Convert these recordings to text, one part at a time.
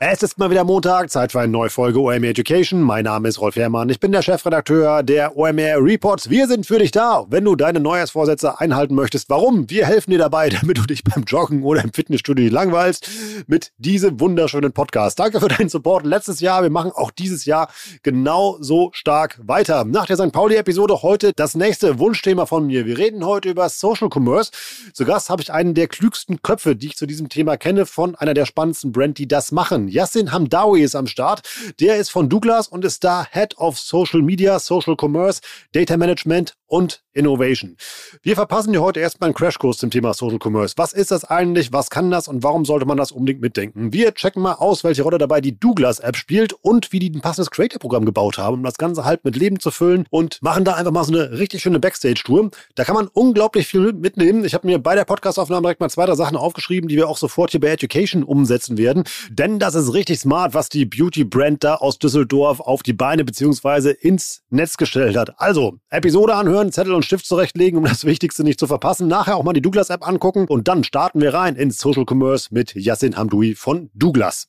Es ist mal wieder Montag, Zeit für eine neue Folge OMR Education. Mein Name ist Rolf Herrmann, ich bin der Chefredakteur der OMR Reports. Wir sind für dich da, wenn du deine Neujahrsvorsätze einhalten möchtest. Warum? Wir helfen dir dabei, damit du dich beim Joggen oder im Fitnessstudio nicht langweilst, mit diesem wunderschönen Podcast. Danke für deinen Support letztes Jahr. Wir machen auch dieses Jahr genau so stark weiter. Nach der St. Pauli-Episode heute das nächste Wunschthema von mir. Wir reden heute über Social Commerce. Zu Gast habe ich einen der klügsten Köpfe, die ich zu diesem Thema kenne, von einer der spannendsten Brand, die das machen. Yassin Hamdawi ist am Start. Der ist von Douglas und ist da Head of Social Media, Social Commerce, Data Management und Innovation. Wir verpassen dir heute erstmal einen Crashkurs zum Thema Social Commerce. Was ist das eigentlich? Was kann das? Und warum sollte man das unbedingt mitdenken? Wir checken mal aus, welche Rolle dabei die Douglas App spielt und wie die ein passendes Creator-Programm gebaut haben, um das Ganze halt mit Leben zu füllen und machen da einfach mal so eine richtig schöne Backstage-Tour. Da kann man unglaublich viel mitnehmen. Ich habe mir bei der Podcastaufnahme direkt mal zwei, drei Sachen aufgeschrieben, die wir auch sofort hier bei Education umsetzen werden. Denn das ist richtig smart, was die Beauty-Brand da aus Düsseldorf auf die Beine bzw. ins Netz gestellt hat. Also, Episode anhören, Zettel und Stift zurechtlegen, um das Wichtigste nicht zu verpassen. Nachher auch mal die Douglas-App angucken und dann starten wir rein ins Social Commerce mit Yassin Hamdoui von Douglas.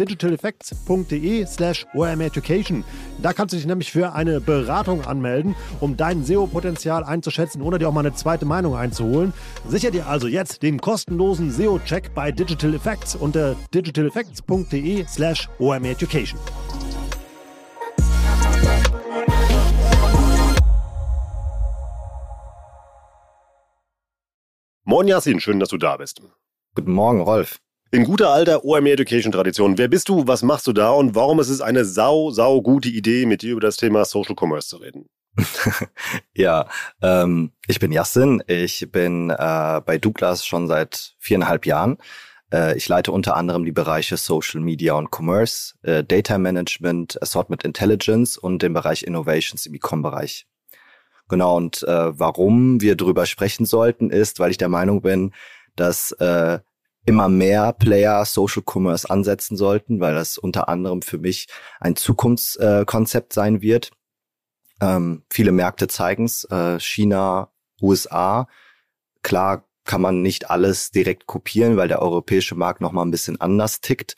digitaleffects.de slash omeducation. Da kannst du dich nämlich für eine Beratung anmelden, um dein SEO-Potenzial einzuschätzen oder dir auch mal eine zweite Meinung einzuholen. Sicher dir also jetzt den kostenlosen SEO-Check bei Digital Effects unter digitaleffects.de slash omeducation. Moin Yasin, schön, dass du da bist. Guten Morgen, Rolf. In guter alter OMR Education Tradition, wer bist du, was machst du da und warum ist es eine sau, sau gute Idee, mit dir über das Thema Social Commerce zu reden? ja, ähm, ich bin Yassin, ich bin äh, bei Douglas schon seit viereinhalb Jahren. Äh, ich leite unter anderem die Bereiche Social Media und Commerce, äh, Data Management, Assortment Intelligence und den Bereich Innovations im E-Com-Bereich. Genau, und äh, warum wir darüber sprechen sollten, ist, weil ich der Meinung bin, dass äh, immer mehr Player Social Commerce ansetzen sollten, weil das unter anderem für mich ein Zukunftskonzept äh, sein wird. Ähm, viele Märkte zeigen es, äh, China, USA. Klar kann man nicht alles direkt kopieren, weil der europäische Markt noch mal ein bisschen anders tickt.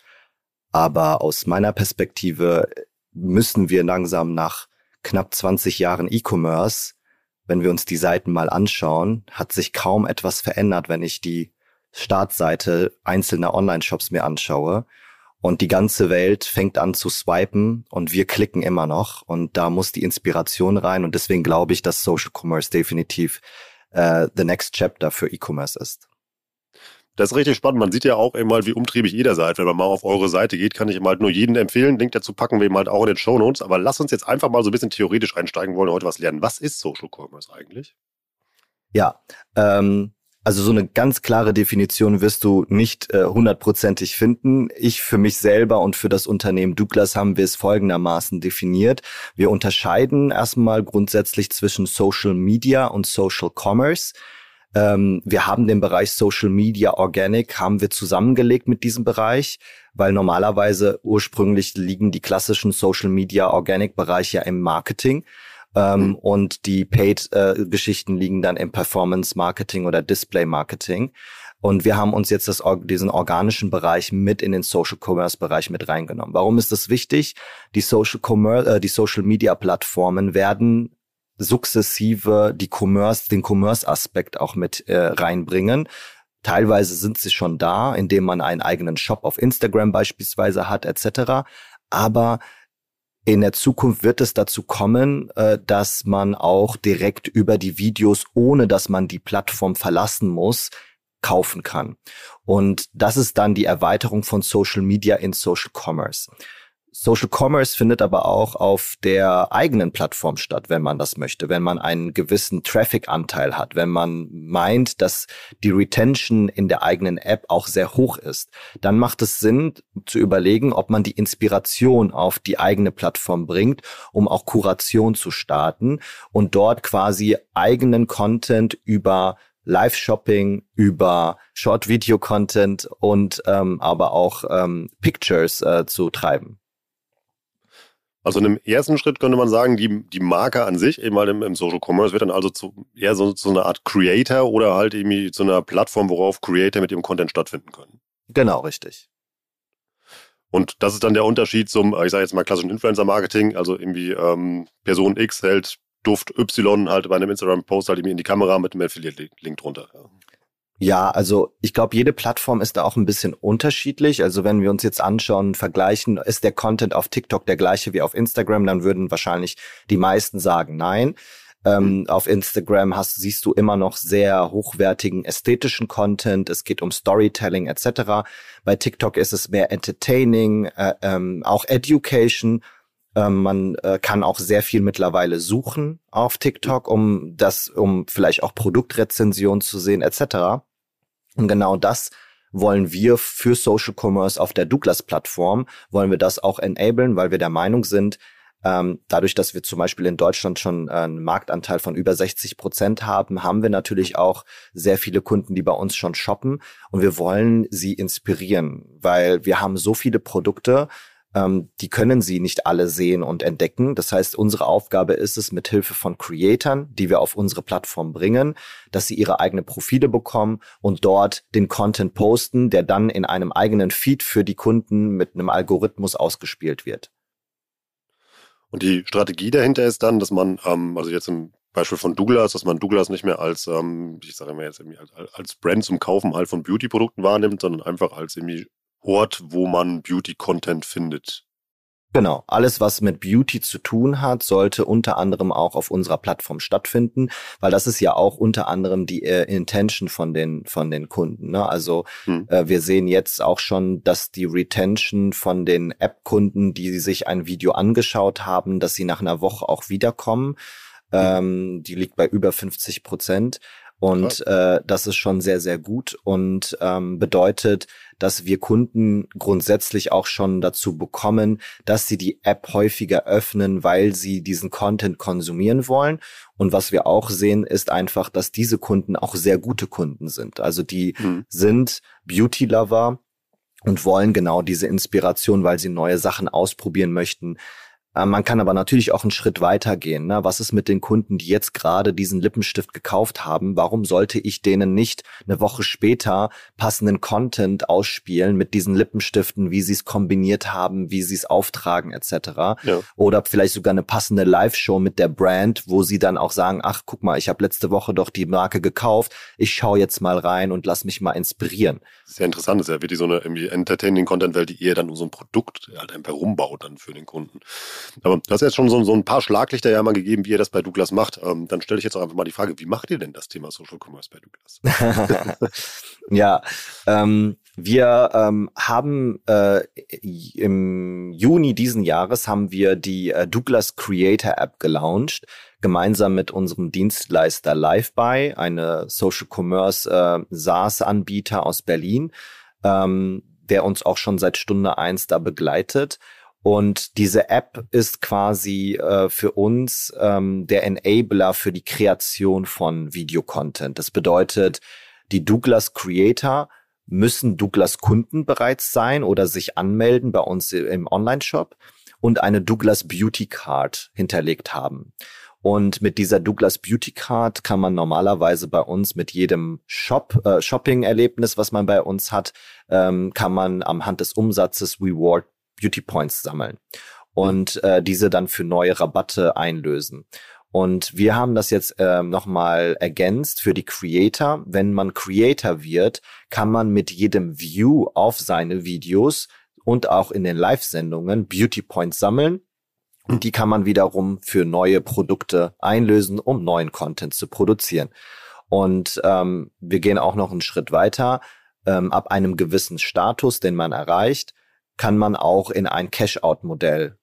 Aber aus meiner Perspektive müssen wir langsam nach knapp 20 Jahren E-Commerce, wenn wir uns die Seiten mal anschauen, hat sich kaum etwas verändert, wenn ich die Startseite einzelner Online-Shops mir anschaue und die ganze Welt fängt an zu swipen und wir klicken immer noch und da muss die Inspiration rein und deswegen glaube ich, dass Social Commerce definitiv äh, the next chapter für E-Commerce ist. Das ist richtig spannend. Man sieht ja auch mal, wie umtriebig da seid. Wenn man mal auf eure Seite geht, kann ich ihm halt nur jeden empfehlen. Link dazu packen wir eben halt auch in den Show Notes. Aber lass uns jetzt einfach mal so ein bisschen theoretisch einsteigen, wollen heute was lernen. Was ist Social Commerce eigentlich? Ja, ähm, also so eine ganz klare Definition wirst du nicht äh, hundertprozentig finden. Ich für mich selber und für das Unternehmen Douglas haben wir es folgendermaßen definiert. Wir unterscheiden erstmal grundsätzlich zwischen Social Media und Social Commerce. Ähm, wir haben den Bereich Social Media Organic haben wir zusammengelegt mit diesem Bereich, weil normalerweise ursprünglich liegen die klassischen Social Media Organic Bereiche im Marketing. Ähm, mhm. Und die Paid-Geschichten äh, liegen dann im Performance-Marketing oder Display-Marketing. Und wir haben uns jetzt das, diesen organischen Bereich mit in den Social Commerce Bereich mit reingenommen. Warum ist das wichtig? Die Social Commerce, äh, die Social Media Plattformen werden sukzessive die Commerce, den Commerce-Aspekt auch mit äh, reinbringen. Teilweise sind sie schon da, indem man einen eigenen Shop auf Instagram beispielsweise hat, etc. Aber in der Zukunft wird es dazu kommen, äh, dass man auch direkt über die Videos, ohne dass man die Plattform verlassen muss, kaufen kann. Und das ist dann die Erweiterung von Social Media in Social Commerce. Social Commerce findet aber auch auf der eigenen Plattform statt, wenn man das möchte, wenn man einen gewissen Traffic-Anteil hat, wenn man meint, dass die Retention in der eigenen App auch sehr hoch ist, dann macht es Sinn zu überlegen, ob man die Inspiration auf die eigene Plattform bringt, um auch Kuration zu starten und dort quasi eigenen Content über Live-Shopping, über Short-Video-Content und ähm, aber auch ähm, Pictures äh, zu treiben. Also in dem ersten Schritt könnte man sagen, die, die Marke an sich, eben halt im, im Social Commerce, wird dann also zu, eher so, so eine Art Creator oder halt irgendwie zu einer Plattform, worauf Creator mit ihrem Content stattfinden können. Genau, richtig. Und das ist dann der Unterschied zum, ich sage jetzt mal klassischen Influencer-Marketing, also irgendwie ähm, Person X hält Duft Y halt bei einem Instagram-Post halt irgendwie in die Kamera mit einem Affiliate-Link drunter. Ja. Ja, also ich glaube, jede Plattform ist da auch ein bisschen unterschiedlich. Also wenn wir uns jetzt anschauen, vergleichen, ist der Content auf TikTok der gleiche wie auf Instagram, dann würden wahrscheinlich die meisten sagen nein. Ähm, mhm. auf Instagram hast, siehst du immer noch sehr hochwertigen ästhetischen Content. Es geht um Storytelling etc. Bei TikTok ist es mehr Entertaining, äh, ähm, auch Education. Ähm, man äh, kann auch sehr viel mittlerweile suchen auf TikTok, um das, um vielleicht auch Produktrezensionen zu sehen etc. Und genau das wollen wir für Social Commerce auf der Douglas-Plattform, wollen wir das auch enablen, weil wir der Meinung sind, ähm, dadurch, dass wir zum Beispiel in Deutschland schon äh, einen Marktanteil von über 60 Prozent haben, haben wir natürlich auch sehr viele Kunden, die bei uns schon shoppen und wir wollen sie inspirieren, weil wir haben so viele Produkte, ähm, die können sie nicht alle sehen und entdecken. Das heißt, unsere Aufgabe ist es, mit Hilfe von Creatern, die wir auf unsere Plattform bringen, dass sie ihre eigenen Profile bekommen und dort den Content posten, der dann in einem eigenen Feed für die Kunden mit einem Algorithmus ausgespielt wird. Und die Strategie dahinter ist dann, dass man, ähm, also jetzt im Beispiel von Douglas, dass man Douglas nicht mehr als, ähm, ich sage immer jetzt als, als Brand zum Kaufen halt von Beauty-Produkten wahrnimmt, sondern einfach als irgendwie Ort, wo man Beauty-Content findet. Genau, alles, was mit Beauty zu tun hat, sollte unter anderem auch auf unserer Plattform stattfinden, weil das ist ja auch unter anderem die äh, Intention von den von den Kunden. Ne? Also hm. äh, wir sehen jetzt auch schon, dass die Retention von den App-Kunden, die sich ein Video angeschaut haben, dass sie nach einer Woche auch wiederkommen. Hm. Ähm, die liegt bei über 50 Prozent. Und äh, das ist schon sehr, sehr gut und ähm, bedeutet, dass wir Kunden grundsätzlich auch schon dazu bekommen, dass sie die App häufiger öffnen, weil sie diesen Content konsumieren wollen. Und was wir auch sehen, ist einfach, dass diese Kunden auch sehr gute Kunden sind. Also die mhm. sind Beauty-Lover und wollen genau diese Inspiration, weil sie neue Sachen ausprobieren möchten, man kann aber natürlich auch einen Schritt weiter gehen. Ne? Was ist mit den Kunden, die jetzt gerade diesen Lippenstift gekauft haben? Warum sollte ich denen nicht eine Woche später passenden Content ausspielen mit diesen Lippenstiften, wie sie es kombiniert haben, wie sie es auftragen etc. Ja. Oder vielleicht sogar eine passende Live-Show mit der Brand, wo sie dann auch sagen, ach guck mal, ich habe letzte Woche doch die Marke gekauft, ich schaue jetzt mal rein und lass mich mal inspirieren. Sehr interessant, das ist ja wirklich so eine irgendwie entertaining Content-Welt, die eher dann um so ein Produkt halt einfach rumbaut dann für den Kunden. Aber du hast jetzt schon so, so ein paar Schlaglichter ja mal gegeben, wie ihr das bei Douglas macht. Ähm, dann stelle ich jetzt auch einfach mal die Frage, wie macht ihr denn das Thema Social Commerce bei Douglas? ja, ähm, wir ähm, haben äh, im Juni diesen Jahres haben wir die äh, Douglas Creator App gelauncht, gemeinsam mit unserem Dienstleister LiveBuy, eine Social Commerce äh, SaaS-Anbieter aus Berlin, ähm, der uns auch schon seit Stunde eins da begleitet. Und diese App ist quasi äh, für uns ähm, der Enabler für die Kreation von Videocontent. Das bedeutet, die Douglas Creator müssen Douglas Kunden bereits sein oder sich anmelden bei uns im Online-Shop und eine Douglas Beauty Card hinterlegt haben. Und mit dieser Douglas Beauty Card kann man normalerweise bei uns mit jedem Shop, äh, Shopping-Erlebnis, was man bei uns hat, ähm, kann man am Hand des Umsatzes Reward Beauty Points sammeln und äh, diese dann für neue Rabatte einlösen. Und wir haben das jetzt ähm, nochmal ergänzt für die Creator. Wenn man Creator wird, kann man mit jedem View auf seine Videos und auch in den Live-Sendungen Beauty Points sammeln. Und die kann man wiederum für neue Produkte einlösen, um neuen Content zu produzieren. Und ähm, wir gehen auch noch einen Schritt weiter. Ähm, ab einem gewissen Status, den man erreicht, kann man auch in ein Cash-out-Modell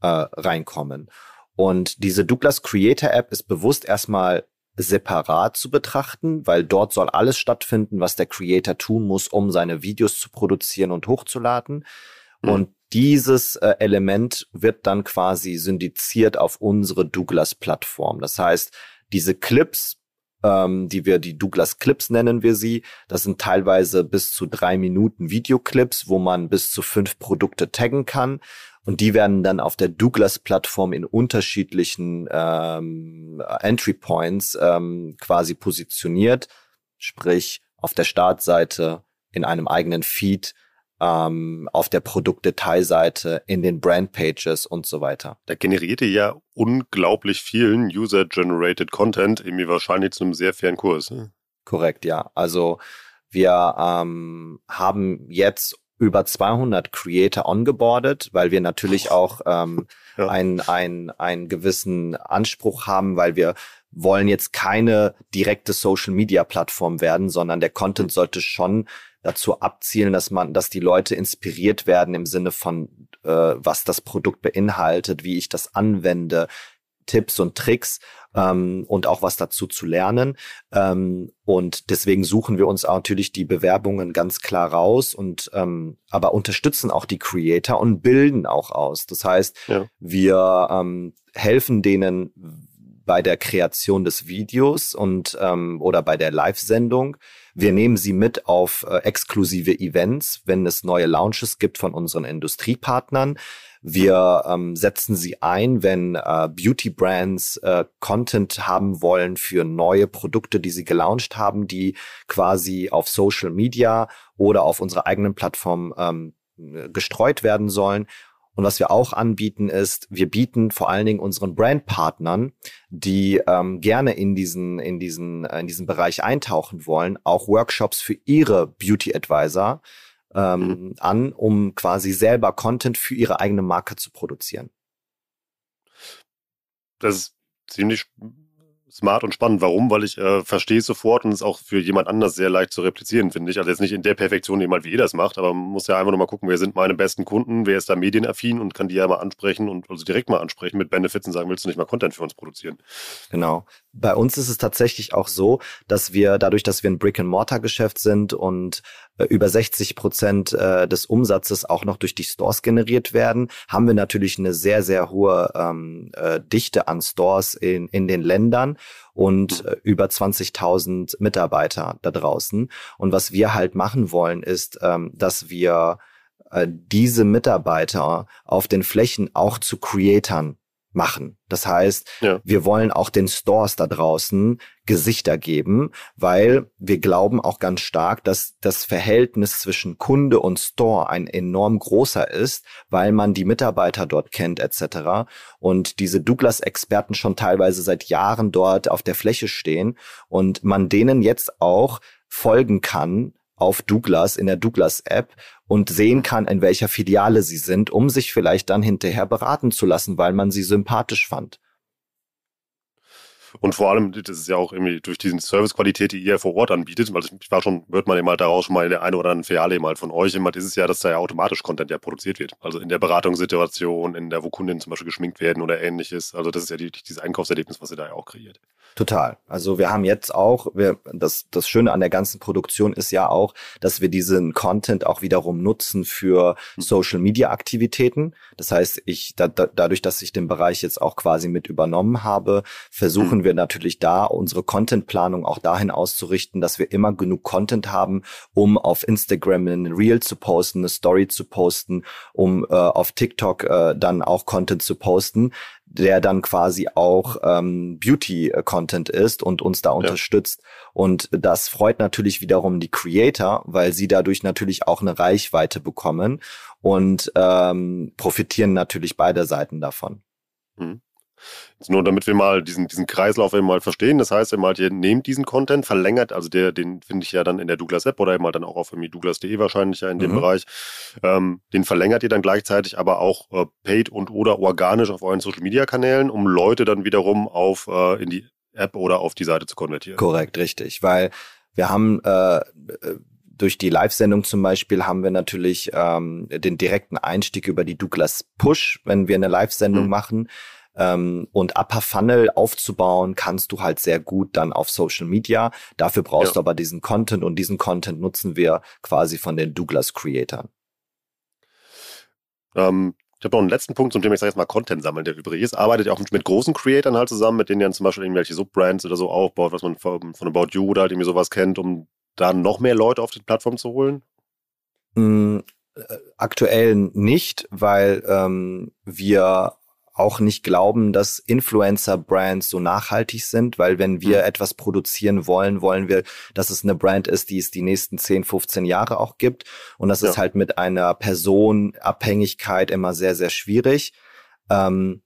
äh, reinkommen. Und diese Douglas Creator App ist bewusst erstmal separat zu betrachten, weil dort soll alles stattfinden, was der Creator tun muss, um seine Videos zu produzieren und hochzuladen. Mhm. Und dieses äh, Element wird dann quasi syndiziert auf unsere Douglas-Plattform. Das heißt, diese Clips, ähm, die wir die Douglas Clips nennen wir sie, das sind teilweise bis zu drei Minuten Videoclips, wo man bis zu fünf Produkte taggen kann. Und die werden dann auf der Douglas-Plattform in unterschiedlichen ähm, Entry Points ähm, quasi positioniert. Sprich, auf der Startseite, in einem eigenen Feed, ähm, auf der Produktdetailseite, in den Brandpages und so weiter. Da generiert ihr ja unglaublich vielen User-Generated Content, irgendwie wahrscheinlich zu einem sehr fairen Kurs. Ne? Korrekt, ja. Also wir ähm, haben jetzt über 200 Creator ongeboardet, weil wir natürlich auch ähm, ja. einen, einen, einen gewissen Anspruch haben, weil wir wollen jetzt keine direkte Social Media Plattform werden, sondern der Content sollte schon dazu abzielen, dass man, dass die Leute inspiriert werden im Sinne von, äh, was das Produkt beinhaltet, wie ich das anwende, Tipps und Tricks ähm, und auch was dazu zu lernen. Ähm, und deswegen suchen wir uns auch natürlich die Bewerbungen ganz klar raus und ähm, aber unterstützen auch die Creator und bilden auch aus. Das heißt, ja. wir ähm, helfen denen bei der Kreation des Videos und ähm, oder bei der Live-Sendung. Wir nehmen sie mit auf äh, exklusive Events, wenn es neue Launches gibt von unseren Industriepartnern. Wir ähm, setzen sie ein, wenn äh, Beauty Brands äh, Content haben wollen für neue Produkte, die sie gelauncht haben, die quasi auf Social Media oder auf unserer eigenen Plattform ähm, gestreut werden sollen. Und was wir auch anbieten ist, wir bieten vor allen Dingen unseren Brandpartnern, die ähm, gerne in diesen in diesen äh, in diesen Bereich eintauchen wollen, auch Workshops für ihre Beauty Advisor ähm, mhm. an, um quasi selber Content für ihre eigene Marke zu produzieren. Das ist ziemlich smart und spannend. Warum? Weil ich äh, verstehe es sofort und es auch für jemand anders sehr leicht zu replizieren, finde ich. Also jetzt nicht in der Perfektion, halt wie ihr das macht, aber man muss ja einfach nur mal gucken, wer sind meine besten Kunden, wer ist da medienaffin und kann die ja mal ansprechen und also direkt mal ansprechen mit Benefits und sagen, willst du nicht mal Content für uns produzieren? Genau. Bei uns ist es tatsächlich auch so, dass wir dadurch, dass wir ein Brick-and-Mortar-Geschäft sind und über 60 Prozent äh, des Umsatzes auch noch durch die Stores generiert werden, haben wir natürlich eine sehr, sehr hohe ähm, äh, Dichte an Stores in, in den Ländern und äh, über 20.000 Mitarbeiter da draußen. Und was wir halt machen wollen, ist, ähm, dass wir äh, diese Mitarbeiter auf den Flächen auch zu Creatern machen. Das heißt, ja. wir wollen auch den Stores da draußen Gesichter geben, weil wir glauben auch ganz stark, dass das Verhältnis zwischen Kunde und Store ein enorm großer ist, weil man die Mitarbeiter dort kennt etc. Und diese Douglas-Experten schon teilweise seit Jahren dort auf der Fläche stehen und man denen jetzt auch folgen kann auf Douglas in der Douglas App und sehen kann, in welcher Filiale sie sind, um sich vielleicht dann hinterher beraten zu lassen, weil man sie sympathisch fand. Und vor allem, das ist ja auch irgendwie durch diesen Servicequalität, die ihr vor Ort anbietet, weil ich war schon, wird man eben halt daraus schon mal in der einen oder anderen Filiale halt von euch immer, ist es ja, dass da ja automatisch Content ja produziert wird. Also in der Beratungssituation, in der, wo Kunden zum Beispiel geschminkt werden oder ähnliches. Also das ist ja die, dieses Einkaufserlebnis, was ihr da ja auch kreiert. Total. Also wir haben jetzt auch, wir, das, das Schöne an der ganzen Produktion ist ja auch, dass wir diesen Content auch wiederum nutzen für hm. Social Media Aktivitäten. Das heißt, ich, da, da, dadurch, dass ich den Bereich jetzt auch quasi mit übernommen habe, versuchen mhm. wir natürlich da unsere Contentplanung auch dahin auszurichten, dass wir immer genug Content haben, um auf Instagram ein Reel zu posten, eine Story zu posten, um äh, auf TikTok äh, dann auch Content zu posten, der dann quasi auch ähm, Beauty-Content ist und uns da ja. unterstützt. Und das freut natürlich wiederum die Creator, weil sie dadurch natürlich auch eine Reichweite bekommen und ähm, profitieren natürlich beide Seiten davon. Mhm. Jetzt nur damit wir mal diesen, diesen Kreislauf eben mal verstehen. Das heißt, eben halt, ihr nehmt diesen Content, verlängert, also der, den finde ich ja dann in der Douglas App oder eben halt dann auch auf douglas.de wahrscheinlich ja in dem mhm. Bereich. Ähm, den verlängert ihr dann gleichzeitig aber auch äh, paid und oder organisch auf euren Social Media Kanälen, um Leute dann wiederum auf äh, in die App oder auf die Seite zu konvertieren. Korrekt, richtig. Weil wir haben äh, durch die Live-Sendung zum Beispiel haben wir natürlich ähm, den direkten Einstieg über die Douglas Push, wenn wir eine Live-Sendung mhm. machen. Ähm, und Upper Funnel aufzubauen, kannst du halt sehr gut dann auf Social Media. Dafür brauchst ja. du aber diesen Content und diesen Content nutzen wir quasi von den Douglas Creatern. Ähm, ich habe noch einen letzten Punkt zum Thema, ich sage jetzt mal Content sammeln, der übrig ist. Arbeitet ihr auch mit großen Creatern halt zusammen, mit denen ihr zum Beispiel irgendwelche Subbrands oder so aufbaut, was man von, von About You oder halt irgendwie sowas kennt, um da noch mehr Leute auf die Plattform zu holen? Mm, äh, aktuell nicht, weil ähm, wir auch nicht glauben, dass Influencer-Brands so nachhaltig sind, weil wenn wir mhm. etwas produzieren wollen, wollen wir, dass es eine Brand ist, die es die nächsten 10, 15 Jahre auch gibt. Und das ja. ist halt mit einer Personabhängigkeit immer sehr, sehr schwierig. Ähm,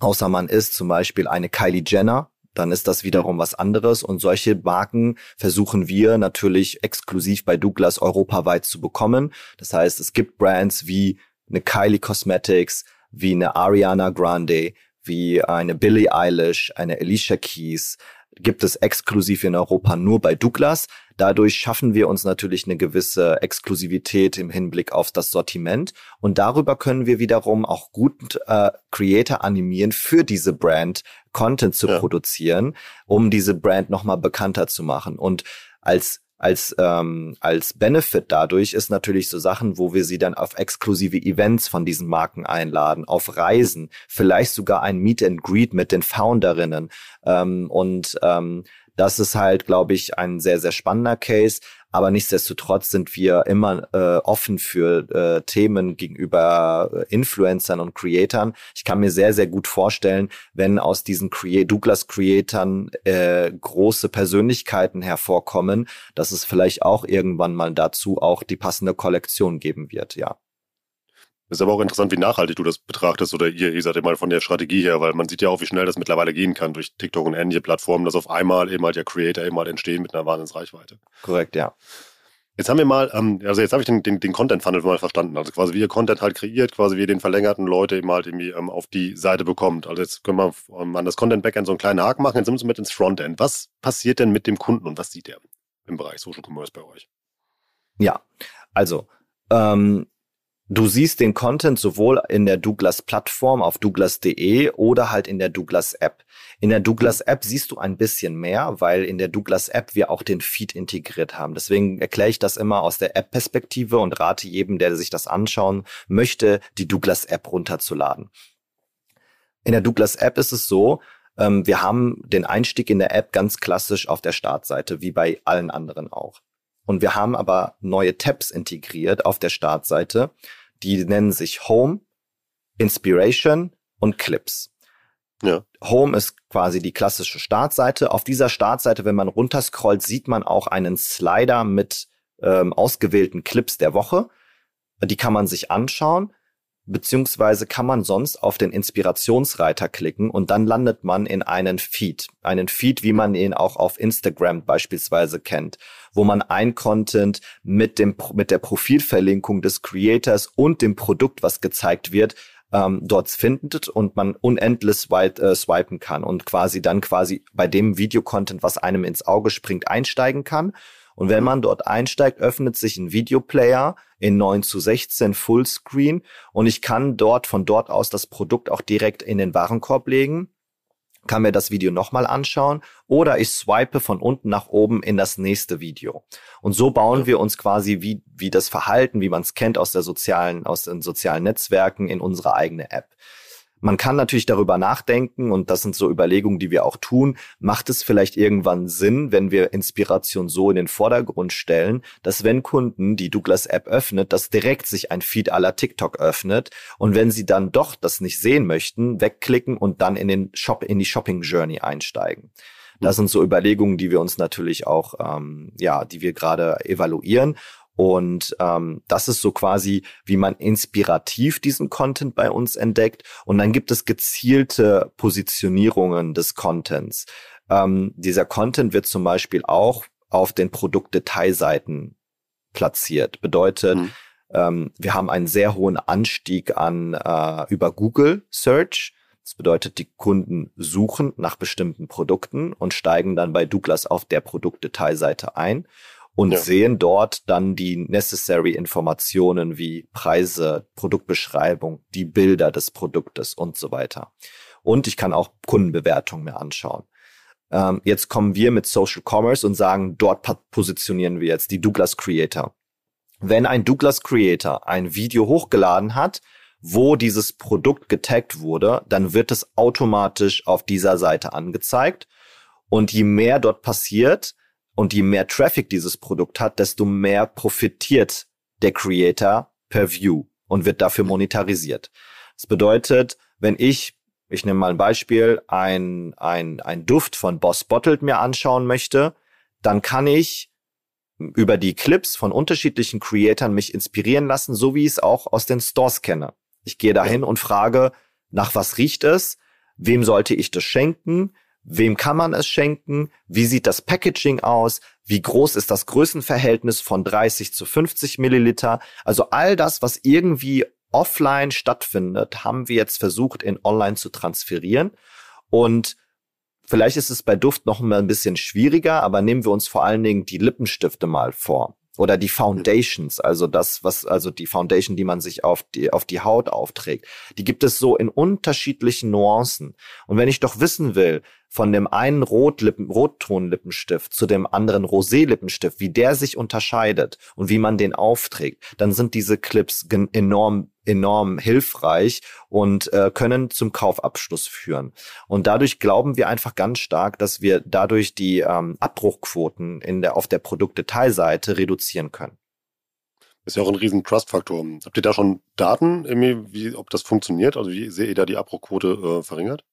außer man ist zum Beispiel eine Kylie Jenner, dann ist das wiederum was anderes. Und solche Marken versuchen wir natürlich exklusiv bei Douglas europaweit zu bekommen. Das heißt, es gibt Brands wie eine Kylie Cosmetics, wie eine Ariana Grande, wie eine Billie Eilish, eine Alicia Keys, gibt es exklusiv in Europa nur bei Douglas. Dadurch schaffen wir uns natürlich eine gewisse Exklusivität im Hinblick auf das Sortiment und darüber können wir wiederum auch gut äh, Creator animieren für diese Brand Content zu ja. produzieren, um diese Brand nochmal bekannter zu machen. Und als als, ähm, als Benefit dadurch ist natürlich so Sachen, wo wir sie dann auf exklusive Events von diesen Marken einladen, auf Reisen, vielleicht sogar ein Meet and Greet mit den Founderinnen. Ähm, und ähm, das ist halt, glaube ich, ein sehr, sehr spannender Case. Aber nichtsdestotrotz sind wir immer äh, offen für äh, Themen gegenüber äh, Influencern und Creatern. Ich kann mir sehr, sehr gut vorstellen, wenn aus diesen Crea Douglas Creatern äh, große Persönlichkeiten hervorkommen, dass es vielleicht auch irgendwann mal dazu auch die passende Kollektion geben wird, ja. Ist aber auch interessant, wie nachhaltig du das betrachtest oder ihr, ihr seid ja mal von der Strategie her, weil man sieht ja auch, wie schnell das mittlerweile gehen kann durch TikTok und ähnliche Plattformen, dass auf einmal eben halt ja Creator eben halt entstehen mit einer Wahnsinnsreichweite. Korrekt, ja. Jetzt haben wir mal, ähm, also jetzt habe ich den, den, den Content-Funnel mal verstanden. Also quasi wie ihr Content halt kreiert, quasi wie ihr den verlängerten Leute eben halt irgendwie ähm, auf die Seite bekommt. Also jetzt können wir ähm, an das Content-Backend so einen kleinen Haken machen. Jetzt sind wir mit ins Frontend. Was passiert denn mit dem Kunden und was sieht er im Bereich Social Commerce bei euch? Ja, also ähm, Du siehst den Content sowohl in der Douglas Plattform auf douglas.de oder halt in der Douglas App. In der Douglas App siehst du ein bisschen mehr, weil in der Douglas App wir auch den Feed integriert haben. Deswegen erkläre ich das immer aus der App-Perspektive und rate jedem, der sich das anschauen möchte, die Douglas App runterzuladen. In der Douglas App ist es so, ähm, wir haben den Einstieg in der App ganz klassisch auf der Startseite, wie bei allen anderen auch. Und wir haben aber neue Tabs integriert auf der Startseite, die nennen sich Home, Inspiration und Clips. Ja. Home ist quasi die klassische Startseite. Auf dieser Startseite, wenn man runterscrollt, sieht man auch einen Slider mit ähm, ausgewählten Clips der Woche. Die kann man sich anschauen beziehungsweise kann man sonst auf den Inspirationsreiter klicken und dann landet man in einen Feed. Einen Feed, wie man ihn auch auf Instagram beispielsweise kennt, wo man ein Content mit dem, mit der Profilverlinkung des Creators und dem Produkt, was gezeigt wird, ähm, dort findet und man unendlich swipe, äh, swipen kann und quasi dann quasi bei dem Videocontent, was einem ins Auge springt, einsteigen kann. Und wenn man dort einsteigt, öffnet sich ein Videoplayer in 9 zu 16 Fullscreen und ich kann dort von dort aus das Produkt auch direkt in den Warenkorb legen kann mir das Video nochmal anschauen oder ich swipe von unten nach oben in das nächste Video. Und so bauen wir uns quasi wie, wie das Verhalten, wie man es kennt aus der sozialen, aus den sozialen Netzwerken in unsere eigene App. Man kann natürlich darüber nachdenken und das sind so Überlegungen, die wir auch tun. Macht es vielleicht irgendwann Sinn, wenn wir Inspiration so in den Vordergrund stellen, dass wenn Kunden die Douglas App öffnet, dass direkt sich ein Feed aller TikTok öffnet und wenn sie dann doch das nicht sehen möchten, wegklicken und dann in den Shop, in die Shopping Journey einsteigen. Das sind so Überlegungen, die wir uns natürlich auch, ähm, ja, die wir gerade evaluieren. Und ähm, das ist so quasi, wie man inspirativ diesen Content bei uns entdeckt. Und dann gibt es gezielte Positionierungen des Contents. Ähm, dieser Content wird zum Beispiel auch auf den Produktdetailseiten platziert. Bedeutet, mhm. ähm, wir haben einen sehr hohen Anstieg an äh, über Google Search. Das bedeutet, die Kunden suchen nach bestimmten Produkten und steigen dann bei Douglas auf der Produktdetailseite ein und ja. sehen dort dann die necessary Informationen wie Preise, Produktbeschreibung, die Bilder des Produktes und so weiter. Und ich kann auch Kundenbewertungen mir anschauen. Ähm, jetzt kommen wir mit Social Commerce und sagen, dort positionieren wir jetzt die Douglas Creator. Wenn ein Douglas Creator ein Video hochgeladen hat, wo dieses Produkt getaggt wurde, dann wird es automatisch auf dieser Seite angezeigt. Und je mehr dort passiert, und je mehr Traffic dieses Produkt hat, desto mehr profitiert der Creator per View und wird dafür monetarisiert. Das bedeutet, wenn ich, ich nehme mal ein Beispiel, ein, ein, ein Duft von Boss Bottled mir anschauen möchte, dann kann ich über die Clips von unterschiedlichen Creatoren mich inspirieren lassen, so wie ich es auch aus den Stores kenne. Ich gehe dahin und frage, nach was riecht es? Wem sollte ich das schenken? Wem kann man es schenken? Wie sieht das Packaging aus? Wie groß ist das Größenverhältnis von 30 zu 50 Milliliter? Also all das, was irgendwie offline stattfindet, haben wir jetzt versucht, in online zu transferieren. Und vielleicht ist es bei Duft noch mal ein bisschen schwieriger, aber nehmen wir uns vor allen Dingen die Lippenstifte mal vor oder die Foundations, also das, was, also die Foundation, die man sich auf die, auf die Haut aufträgt, die gibt es so in unterschiedlichen Nuancen. Und wenn ich doch wissen will, von dem einen Rotlippen, Rottonlippenstift zu dem anderen Rosé-Lippenstift, wie der sich unterscheidet und wie man den aufträgt, dann sind diese Clips enorm enorm hilfreich und äh, können zum Kaufabschluss führen. Und dadurch glauben wir einfach ganz stark, dass wir dadurch die ähm, Abbruchquoten in der, auf der Produktdetailseite reduzieren können. Ist ja auch ein riesen Trust-Faktor. Habt ihr da schon Daten, wie, ob das funktioniert? Also wie seht ihr da die Abbruchquote äh, verringert?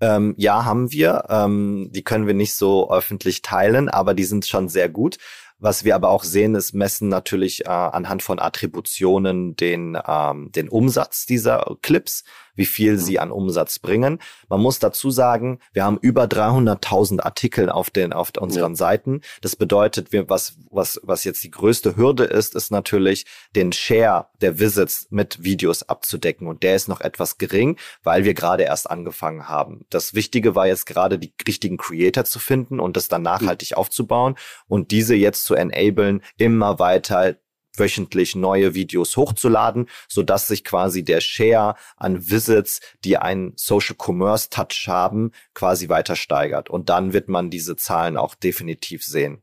Ähm, ja, haben wir. Ähm, die können wir nicht so öffentlich teilen, aber die sind schon sehr gut. Was wir aber auch sehen, ist messen natürlich äh, anhand von Attributionen den, ähm, den Umsatz dieser Clips wie viel sie an Umsatz bringen. Man muss dazu sagen, wir haben über 300.000 Artikel auf den auf unseren ja. Seiten. Das bedeutet, wir, was was was jetzt die größte Hürde ist, ist natürlich den Share der Visits mit Videos abzudecken und der ist noch etwas gering, weil wir gerade erst angefangen haben. Das Wichtige war jetzt gerade die richtigen Creator zu finden und das dann nachhaltig mhm. aufzubauen und diese jetzt zu enablen, immer weiter wöchentlich neue Videos hochzuladen, so dass sich quasi der Share an Visits, die einen Social Commerce Touch haben, quasi weiter steigert. Und dann wird man diese Zahlen auch definitiv sehen.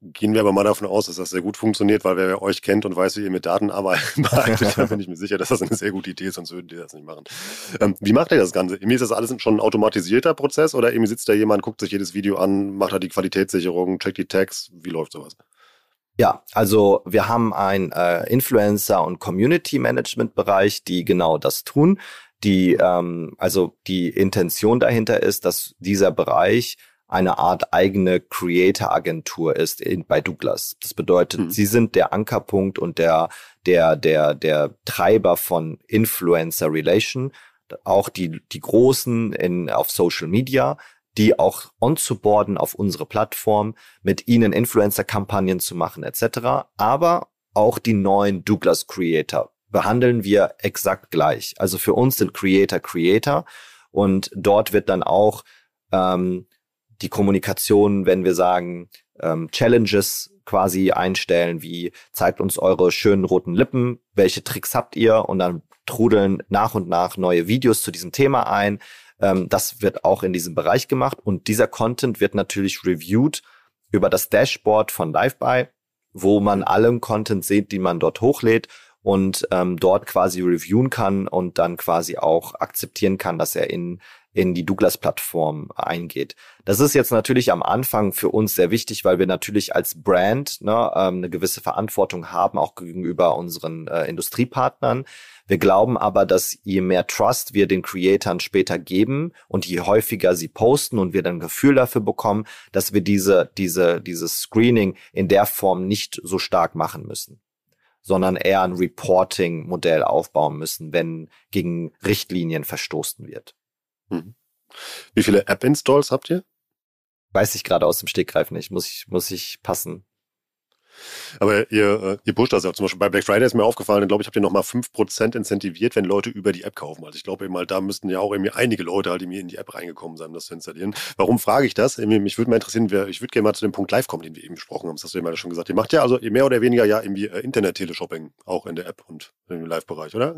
Gehen wir aber mal davon aus, dass das sehr gut funktioniert, weil wer euch kennt und weiß, wie ihr mit Daten arbeitet, dann bin ich mir sicher, dass das eine sehr gute Idee ist, sonst würden die das nicht machen. Ähm, wie macht ihr das Ganze? Irgendwie ist das alles schon ein automatisierter Prozess oder irgendwie sitzt da jemand, guckt sich jedes Video an, macht da die Qualitätssicherung, checkt die Tags? Wie läuft sowas? Ja, also wir haben ein äh, Influencer- und Community-Management-Bereich, die genau das tun. Die, ähm, also die Intention dahinter ist, dass dieser Bereich eine Art eigene Creator-Agentur ist in, bei Douglas. Das bedeutet, mhm. sie sind der Ankerpunkt und der, der, der, der Treiber von Influencer Relation. Auch die, die Großen in, auf Social Media die auch onzuboarden auf unsere Plattform, mit ihnen Influencer-Kampagnen zu machen etc. Aber auch die neuen Douglas Creator behandeln wir exakt gleich. Also für uns sind Creator Creator und dort wird dann auch ähm, die Kommunikation, wenn wir sagen, ähm, Challenges quasi einstellen, wie zeigt uns eure schönen roten Lippen, welche Tricks habt ihr und dann trudeln nach und nach neue Videos zu diesem Thema ein. Ähm, das wird auch in diesem Bereich gemacht und dieser Content wird natürlich reviewed über das Dashboard von LiveBuy, wo man allen Content sieht, die man dort hochlädt und ähm, dort quasi reviewen kann und dann quasi auch akzeptieren kann, dass er in in die Douglas-Plattform eingeht. Das ist jetzt natürlich am Anfang für uns sehr wichtig, weil wir natürlich als Brand ne, ähm, eine gewisse Verantwortung haben, auch gegenüber unseren äh, Industriepartnern. Wir glauben aber, dass je mehr Trust wir den Creatoren später geben und je häufiger sie posten und wir dann ein Gefühl dafür bekommen, dass wir diese, diese, dieses Screening in der Form nicht so stark machen müssen sondern eher ein Reporting-Modell aufbauen müssen, wenn gegen Richtlinien verstoßen wird. Mhm. Wie viele App-Installs habt ihr? Weiß ich gerade aus dem Stegreif nicht, muss ich, muss ich passen. Aber ihr, äh, ihr pusht das ja. Zum Beispiel bei Black Friday ist mir aufgefallen, glaube ich, habt ihr nochmal 5% incentiviert, wenn Leute über die App kaufen. Also ich glaube eben halt, da müssten ja auch irgendwie einige Leute halt irgendwie in die App reingekommen sein, um das zu installieren. Warum frage ich das? Mich würde mal interessieren, ich würde gerne mal zu dem Punkt live kommen, den wir eben besprochen haben. Das hast du ja mal schon gesagt. Ihr macht ja also mehr oder weniger ja irgendwie äh, Internet-Teleshopping auch in der App und im Live-Bereich, oder?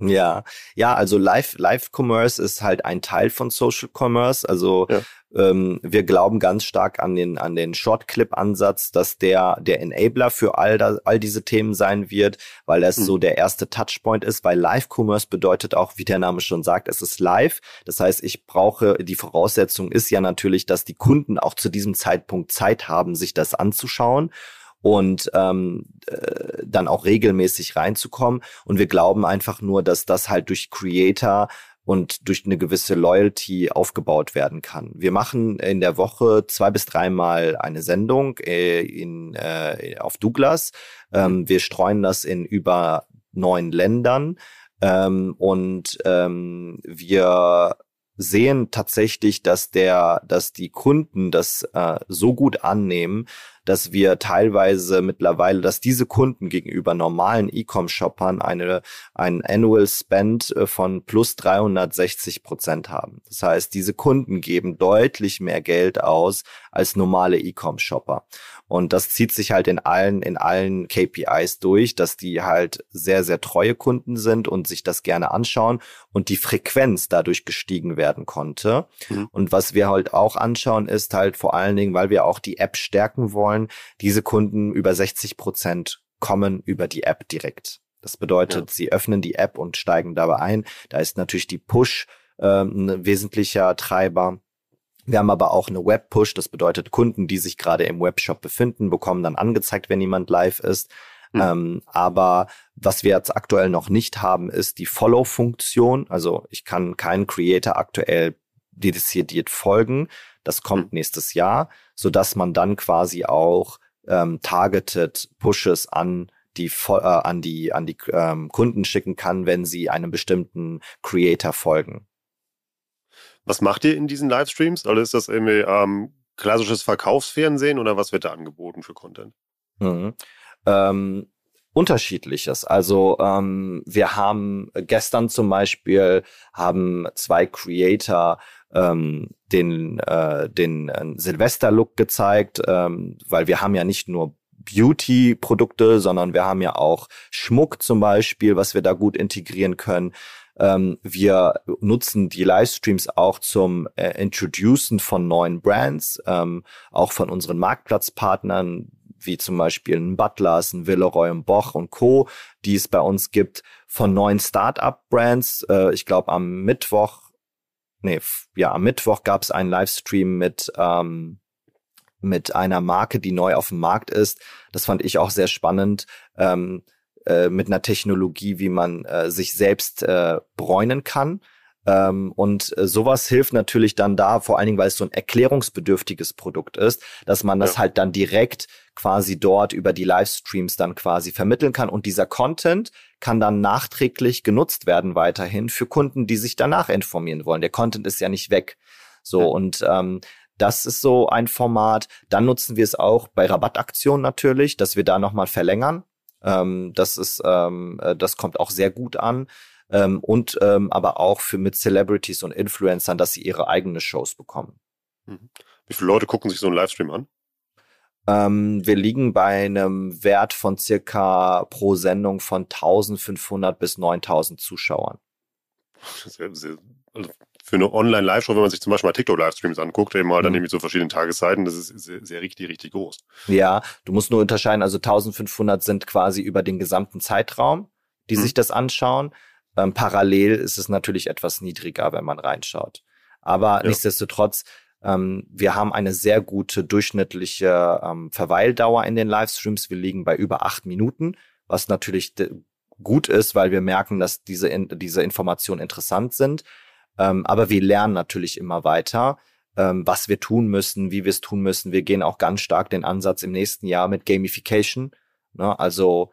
Ja, ja, also Live, Live Commerce ist halt ein Teil von Social Commerce. Also ja. ähm, wir glauben ganz stark an den an den Short Clip Ansatz, dass der der Enabler für all da, all diese Themen sein wird, weil das mhm. so der erste Touchpoint ist. Weil Live Commerce bedeutet auch, wie der Name schon sagt, es ist live. Das heißt, ich brauche die Voraussetzung ist ja natürlich, dass die Kunden auch zu diesem Zeitpunkt Zeit haben, sich das anzuschauen und ähm, äh, dann auch regelmäßig reinzukommen. Und wir glauben einfach nur, dass das halt durch Creator und durch eine gewisse Loyalty aufgebaut werden kann. Wir machen in der Woche zwei bis dreimal eine Sendung äh, in, äh, auf Douglas. Ähm, wir streuen das in über neun Ländern ähm, und ähm, wir sehen tatsächlich, dass der, dass die Kunden das äh, so gut annehmen, dass wir teilweise mittlerweile, dass diese Kunden gegenüber normalen E-Com-Shoppern eine, ein Annual Spend äh, von plus 360 Prozent haben. Das heißt, diese Kunden geben deutlich mehr Geld aus als normale E-Com-Shopper. Und das zieht sich halt in allen, in allen KPIs durch, dass die halt sehr, sehr treue Kunden sind und sich das gerne anschauen und die Frequenz dadurch gestiegen werden konnte. Mhm. Und was wir halt auch anschauen, ist halt vor allen Dingen, weil wir auch die App stärken wollen, diese Kunden über 60 Prozent kommen über die App direkt. Das bedeutet, ja. sie öffnen die App und steigen dabei ein. Da ist natürlich die Push äh, ein wesentlicher Treiber. Wir haben aber auch eine Web-Push, das bedeutet, Kunden, die sich gerade im Webshop befinden, bekommen dann angezeigt, wenn jemand live ist. Mhm. Ähm, aber was wir jetzt aktuell noch nicht haben, ist die Follow-Funktion. Also ich kann keinen Creator aktuell dezidiert folgen. Das kommt mhm. nächstes Jahr, so dass man dann quasi auch ähm, targeted Pushes an die äh, an die an die ähm, Kunden schicken kann, wenn sie einem bestimmten Creator folgen. Was macht ihr in diesen Livestreams? Also ist das irgendwie ähm, klassisches Verkaufsfernsehen oder was wird da angeboten für Content? Mhm. Ähm, unterschiedliches. Also ähm, wir haben gestern zum Beispiel haben zwei Creator ähm, den äh, den äh, Silvester-Look gezeigt, ähm, weil wir haben ja nicht nur Beauty-Produkte, sondern wir haben ja auch Schmuck zum Beispiel, was wir da gut integrieren können. Ähm, wir nutzen die Livestreams auch zum äh, Introducen von neuen Brands, ähm, auch von unseren Marktplatzpartnern, wie zum Beispiel ein Butlers, ein Villeroy und Boch und Co., die es bei uns gibt, von neuen Startup-Brands. Äh, ich glaube, am Mittwoch, nee, ja, am Mittwoch gab es einen Livestream mit ähm, mit einer Marke, die neu auf dem Markt ist. Das fand ich auch sehr spannend. Ähm, äh, mit einer Technologie, wie man äh, sich selbst äh, bräunen kann. Ähm, und äh, sowas hilft natürlich dann da, vor allen Dingen, weil es so ein erklärungsbedürftiges Produkt ist, dass man das ja. halt dann direkt quasi dort über die Livestreams dann quasi vermitteln kann. Und dieser Content kann dann nachträglich genutzt werden weiterhin für Kunden, die sich danach informieren wollen. Der Content ist ja nicht weg. So, ja. und ähm, das ist so ein Format. Dann nutzen wir es auch bei Rabattaktionen natürlich, dass wir da nochmal verlängern. Ähm, das ist, ähm, äh, das kommt auch sehr gut an ähm, und ähm, aber auch für mit Celebrities und Influencern, dass sie ihre eigenen Shows bekommen. Mhm. Wie viele Leute gucken sich so einen Livestream an? Ähm, wir liegen bei einem Wert von circa pro Sendung von 1500 bis 9000 Zuschauern. Sehr, sehr, also für eine Online-Live-Show, wenn man sich zum Beispiel mal TikTok-Livestreams anguckt, eben mal dann mhm. irgendwie zu verschiedenen Tageszeiten, das ist sehr, sehr richtig, richtig groß. Ja, du musst nur unterscheiden, also 1500 sind quasi über den gesamten Zeitraum die mhm. sich das anschauen. Ähm, parallel ist es natürlich etwas niedriger, wenn man reinschaut. Aber ja. nichtsdestotrotz, ähm, wir haben eine sehr gute durchschnittliche ähm, Verweildauer in den Livestreams. Wir liegen bei über acht Minuten, was natürlich gut ist, weil wir merken, dass diese, in, diese Informationen interessant sind. Ähm, aber wir lernen natürlich immer weiter, ähm, was wir tun müssen, wie wir es tun müssen. Wir gehen auch ganz stark den Ansatz im nächsten Jahr mit Gamification. Ne? Also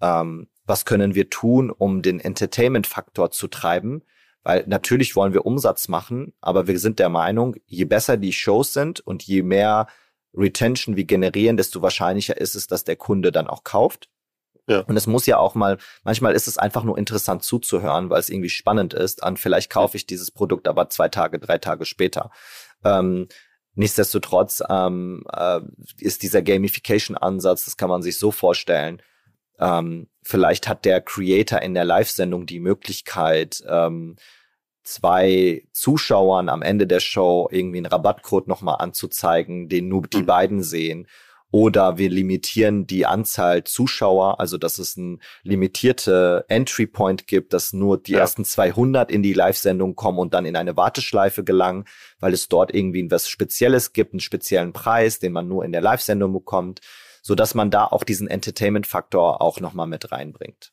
ähm, was können wir tun, um den Entertainment-Faktor zu treiben? Weil natürlich wollen wir Umsatz machen, aber wir sind der Meinung, je besser die Shows sind und je mehr Retention wir generieren, desto wahrscheinlicher ist es, dass der Kunde dann auch kauft. Ja. Und es muss ja auch mal, manchmal ist es einfach nur interessant zuzuhören, weil es irgendwie spannend ist. An vielleicht kaufe ich dieses Produkt aber zwei Tage, drei Tage später. Ähm, nichtsdestotrotz ähm, äh, ist dieser Gamification-Ansatz, das kann man sich so vorstellen. Ähm, vielleicht hat der Creator in der Live-Sendung die Möglichkeit, ähm, zwei Zuschauern am Ende der Show irgendwie einen Rabattcode nochmal anzuzeigen, den nur die mhm. beiden sehen oder wir limitieren die Anzahl Zuschauer, also dass es ein limitierte Entry Point gibt, dass nur die ja. ersten 200 in die Live-Sendung kommen und dann in eine Warteschleife gelangen, weil es dort irgendwie was Spezielles gibt, einen speziellen Preis, den man nur in der Live-Sendung bekommt, so dass man da auch diesen Entertainment-Faktor auch nochmal mit reinbringt.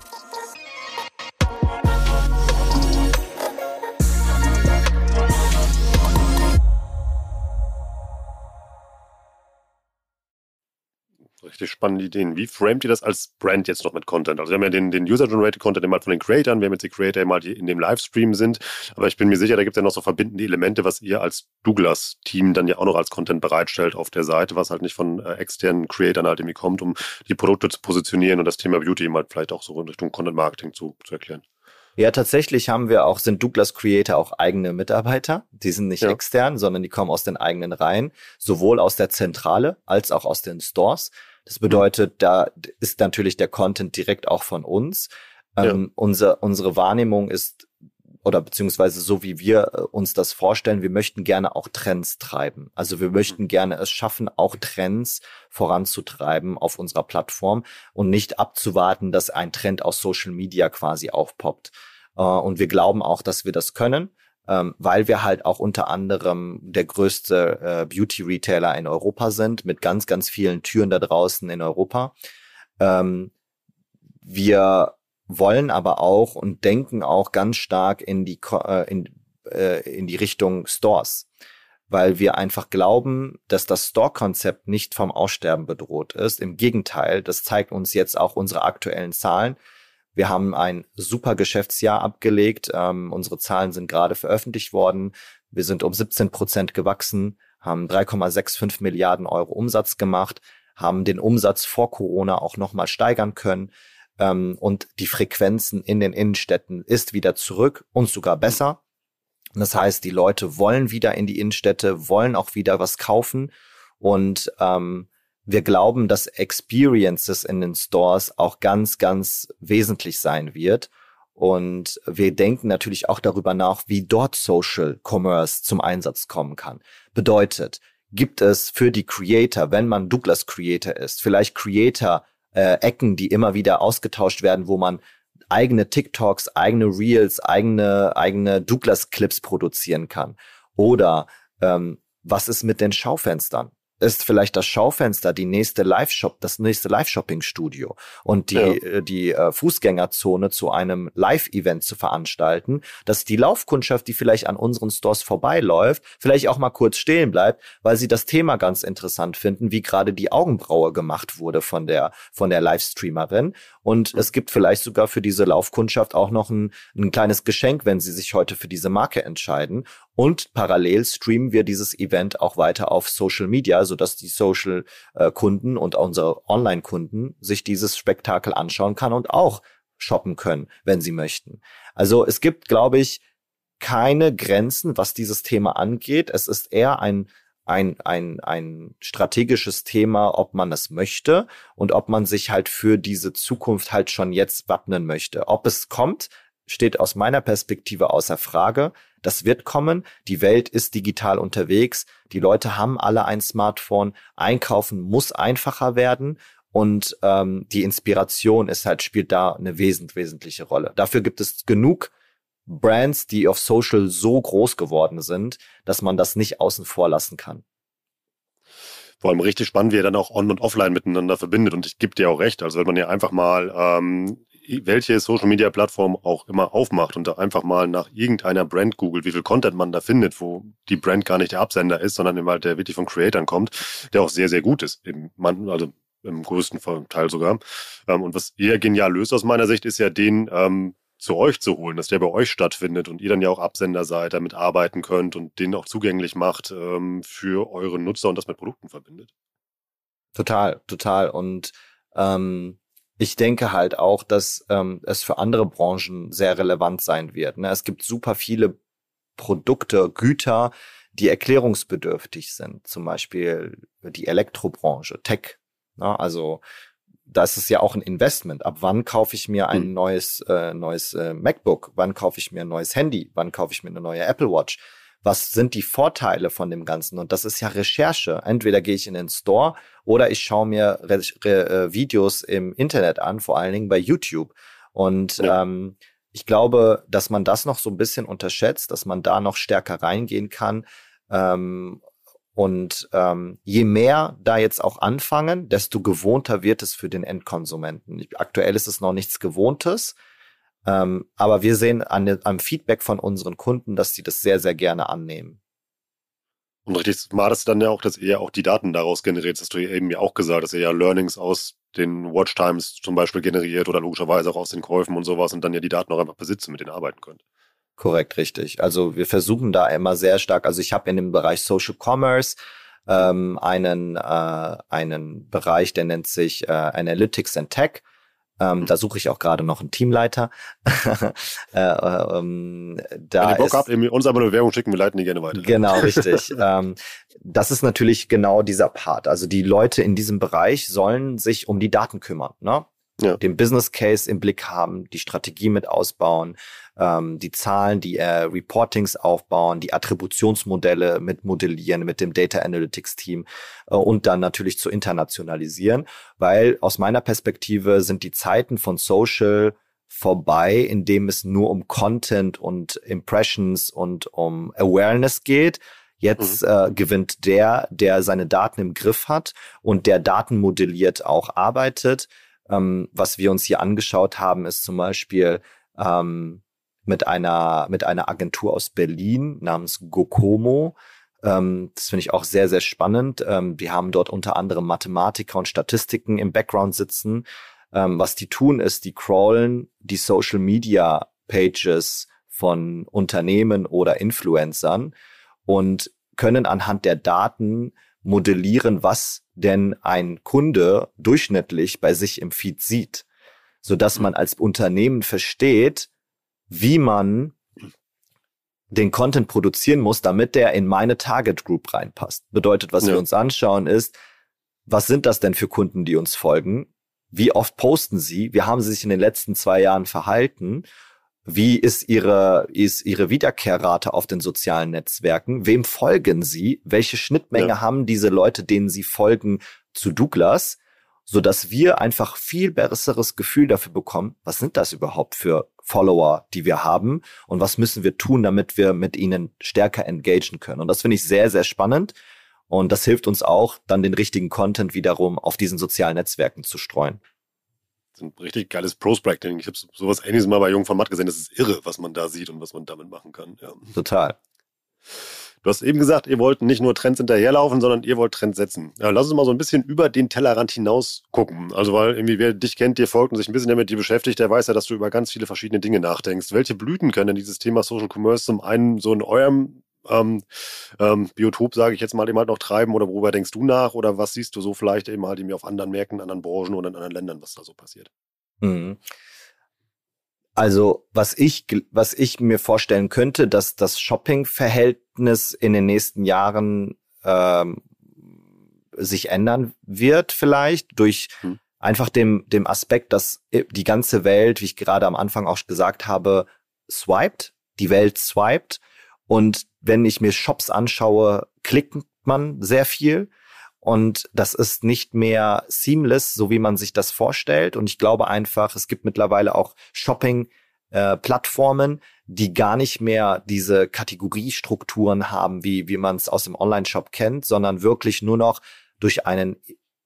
richtig spannende Ideen. Wie framet ihr das als Brand jetzt noch mit Content? Also wir haben ja den, den User-Generated Content immer von den Creatoren, wir haben jetzt die Creator immer, die in dem Livestream sind, aber ich bin mir sicher, da gibt es ja noch so verbindende Elemente, was ihr als Douglas-Team dann ja auch noch als Content bereitstellt auf der Seite, was halt nicht von äh, externen Creatoren halt irgendwie kommt, um die Produkte zu positionieren und das Thema Beauty halt vielleicht auch so in Richtung Content-Marketing zu, zu erklären. Ja, tatsächlich haben wir auch, sind Douglas Creator auch eigene Mitarbeiter. Die sind nicht ja. extern, sondern die kommen aus den eigenen Reihen, sowohl aus der Zentrale als auch aus den Stores. Das bedeutet, da ist natürlich der Content direkt auch von uns. Ähm, ja. unser, unsere Wahrnehmung ist, oder beziehungsweise so wie wir äh, uns das vorstellen, wir möchten gerne auch Trends treiben. Also wir möchten gerne es schaffen, auch Trends voranzutreiben auf unserer Plattform und nicht abzuwarten, dass ein Trend aus Social Media quasi aufpoppt. Äh, und wir glauben auch, dass wir das können ähm, weil wir halt auch unter anderem der größte äh, Beauty-Retailer in Europa sind, mit ganz, ganz vielen Türen da draußen in Europa. Ähm, wir wollen aber auch und denken auch ganz stark in die, äh, in, äh, in die Richtung Stores, weil wir einfach glauben, dass das Store-Konzept nicht vom Aussterben bedroht ist. Im Gegenteil, das zeigt uns jetzt auch unsere aktuellen Zahlen. Wir haben ein super Geschäftsjahr abgelegt. Ähm, unsere Zahlen sind gerade veröffentlicht worden. Wir sind um 17 Prozent gewachsen, haben 3,65 Milliarden Euro Umsatz gemacht, haben den Umsatz vor Corona auch nochmal steigern können. Ähm, und die Frequenzen in den Innenstädten ist wieder zurück und sogar besser. Das heißt, die Leute wollen wieder in die Innenstädte, wollen auch wieder was kaufen. Und ähm, wir glauben, dass Experiences in den Stores auch ganz, ganz wesentlich sein wird. Und wir denken natürlich auch darüber nach, wie dort Social Commerce zum Einsatz kommen kann. Bedeutet, gibt es für die Creator, wenn man Douglas Creator ist, vielleicht Creator äh, Ecken, die immer wieder ausgetauscht werden, wo man eigene TikToks, eigene Reels, eigene eigene Douglas Clips produzieren kann. Oder ähm, was ist mit den Schaufenstern? Ist vielleicht das Schaufenster, die nächste Live-Shop, das nächste Live-Shopping-Studio und die, ja. Äh, die äh, Fußgängerzone zu einem Live-Event zu veranstalten, dass die Laufkundschaft, die vielleicht an unseren Stores vorbeiläuft, vielleicht auch mal kurz stehen bleibt, weil sie das Thema ganz interessant finden, wie gerade die Augenbraue gemacht wurde von der, von der Livestreamerin. Und mhm. es gibt vielleicht sogar für diese Laufkundschaft auch noch ein, ein kleines Geschenk, wenn sie sich heute für diese Marke entscheiden. Und parallel streamen wir dieses Event auch weiter auf Social Media, sodass die Social-Kunden äh, und unsere Online-Kunden sich dieses Spektakel anschauen kann und auch shoppen können, wenn sie möchten. Also es gibt, glaube ich, keine Grenzen, was dieses Thema angeht. Es ist eher ein ein, ein, ein strategisches Thema, ob man es möchte und ob man sich halt für diese Zukunft halt schon jetzt wappnen möchte. Ob es kommt, steht aus meiner Perspektive außer Frage. Das wird kommen. Die Welt ist digital unterwegs. Die Leute haben alle ein Smartphone. Einkaufen muss einfacher werden. Und ähm, die Inspiration ist halt, spielt da eine wesentlich, wesentliche Rolle. Dafür gibt es genug Brands, die auf Social so groß geworden sind, dass man das nicht außen vor lassen kann. Vor allem richtig spannend, wie er dann auch on und offline miteinander verbindet. Und ich gebe dir auch recht. Also wenn man ja einfach mal ähm, welche Social Media Plattform auch immer aufmacht und da einfach mal nach irgendeiner Brand googelt, wie viel Content man da findet, wo die Brand gar nicht der Absender ist, sondern immer der wirklich von Creatern kommt, der auch sehr, sehr gut ist. Im, also im größten Teil sogar. Ähm, und was eher genial löst aus meiner Sicht, ist ja den ähm, zu euch zu holen, dass der bei euch stattfindet und ihr dann ja auch Absender seid, damit arbeiten könnt und den auch zugänglich macht ähm, für eure Nutzer und das mit Produkten verbindet. Total, total. Und ähm, ich denke halt auch, dass ähm, es für andere Branchen sehr relevant sein wird. Ne? Es gibt super viele Produkte, Güter, die erklärungsbedürftig sind. Zum Beispiel die Elektrobranche, Tech. Ne? Also da ist es ja auch ein Investment. Ab wann kaufe ich mir ein mhm. neues, äh, neues äh, MacBook? Wann kaufe ich mir ein neues Handy? Wann kaufe ich mir eine neue Apple Watch? Was sind die Vorteile von dem Ganzen? Und das ist ja Recherche. Entweder gehe ich in den Store oder ich schaue mir Re Re äh, Videos im Internet an, vor allen Dingen bei YouTube. Und ja. ähm, ich glaube, dass man das noch so ein bisschen unterschätzt, dass man da noch stärker reingehen kann. Ähm, und ähm, je mehr da jetzt auch anfangen, desto gewohnter wird es für den Endkonsumenten. Aktuell ist es noch nichts Gewohntes, ähm, aber wir sehen an, am Feedback von unseren Kunden, dass sie das sehr, sehr gerne annehmen. Und richtig smart ist dann ja auch, dass ihr auch die Daten daraus generiert. Das hast du eben ja auch gesagt, dass ihr ja Learnings aus den Watchtimes zum Beispiel generiert oder logischerweise auch aus den Käufen und sowas und dann ja die Daten auch einfach besitzen, mit denen arbeiten könnt. Korrekt, richtig. Also wir versuchen da immer sehr stark, also ich habe in dem Bereich Social Commerce ähm, einen, äh, einen Bereich, der nennt sich äh, Analytics and Tech. Ähm, da suche ich auch gerade noch einen Teamleiter. äh, ähm, da Wenn ihr Bock ist, habt, uns aber eine Werbung schicken, wir leiten die gerne weiter. Genau, richtig. ähm, das ist natürlich genau dieser Part. Also die Leute in diesem Bereich sollen sich um die Daten kümmern. Ne? ja. den Business Case im Blick haben, die Strategie mit ausbauen, ähm, die Zahlen, die äh, Reportings aufbauen, die Attributionsmodelle mit modellieren mit dem Data Analytics Team äh, und dann natürlich zu internationalisieren, weil aus meiner Perspektive sind die Zeiten von Social vorbei, in dem es nur um Content und Impressions und um Awareness geht. Jetzt mhm. äh, gewinnt der, der seine Daten im Griff hat und der Daten modelliert auch arbeitet ähm, was wir uns hier angeschaut haben, ist zum Beispiel ähm, mit einer mit einer Agentur aus Berlin namens Gokomo. Ähm, das finde ich auch sehr sehr spannend. Ähm, die haben dort unter anderem Mathematiker und Statistiken im Background sitzen. Ähm, was die tun ist, die crawlen die Social Media Pages von Unternehmen oder Influencern und können anhand der Daten modellieren, was denn ein Kunde durchschnittlich bei sich im Feed sieht, so dass man als Unternehmen versteht, wie man den Content produzieren muss, damit der in meine Target Group reinpasst. Bedeutet, was ja. wir uns anschauen ist, was sind das denn für Kunden, die uns folgen? Wie oft posten sie? Wie haben sie sich in den letzten zwei Jahren verhalten? Wie ist ihre, ist ihre Wiederkehrrate auf den sozialen Netzwerken? Wem folgen sie? Welche Schnittmenge ja. haben diese Leute, denen sie folgen, zu Douglas? So dass wir einfach viel besseres Gefühl dafür bekommen, was sind das überhaupt für Follower, die wir haben und was müssen wir tun, damit wir mit ihnen stärker engagieren können. Und das finde ich sehr, sehr spannend. Und das hilft uns auch, dann den richtigen Content wiederum auf diesen sozialen Netzwerken zu streuen. Das ist ein richtig geiles Prospecting. Ich habe sowas ähnliches mal bei Jung von Matt gesehen. Das ist irre, was man da sieht und was man damit machen kann. Ja. Total. Du hast eben gesagt, ihr wollt nicht nur Trends hinterherlaufen, sondern ihr wollt Trends setzen. Ja, lass uns mal so ein bisschen über den Tellerrand hinaus gucken. Also, weil irgendwie wer dich kennt, dir folgt und sich ein bisschen damit dir beschäftigt, der weiß ja, dass du über ganz viele verschiedene Dinge nachdenkst. Welche Blüten können denn dieses Thema Social Commerce zum einen so in eurem ähm, ähm, Biotop, sage ich jetzt mal, eben halt noch treiben oder worüber denkst du nach oder was siehst du so vielleicht eben halt irgendwie auf anderen Märkten, anderen Branchen oder in anderen Ländern, was da so passiert? Mhm. Also was ich, was ich mir vorstellen könnte, dass das Shopping-Verhältnis in den nächsten Jahren ähm, sich ändern wird, vielleicht durch hm. einfach dem, dem Aspekt, dass die ganze Welt, wie ich gerade am Anfang auch gesagt habe, swiped, die Welt swiped. Und wenn ich mir Shops anschaue, klickt man sehr viel. Und das ist nicht mehr seamless, so wie man sich das vorstellt. Und ich glaube einfach, es gibt mittlerweile auch Shopping-Plattformen, äh, die gar nicht mehr diese Kategoriestrukturen haben, wie, wie man es aus dem Online-Shop kennt, sondern wirklich nur noch durch einen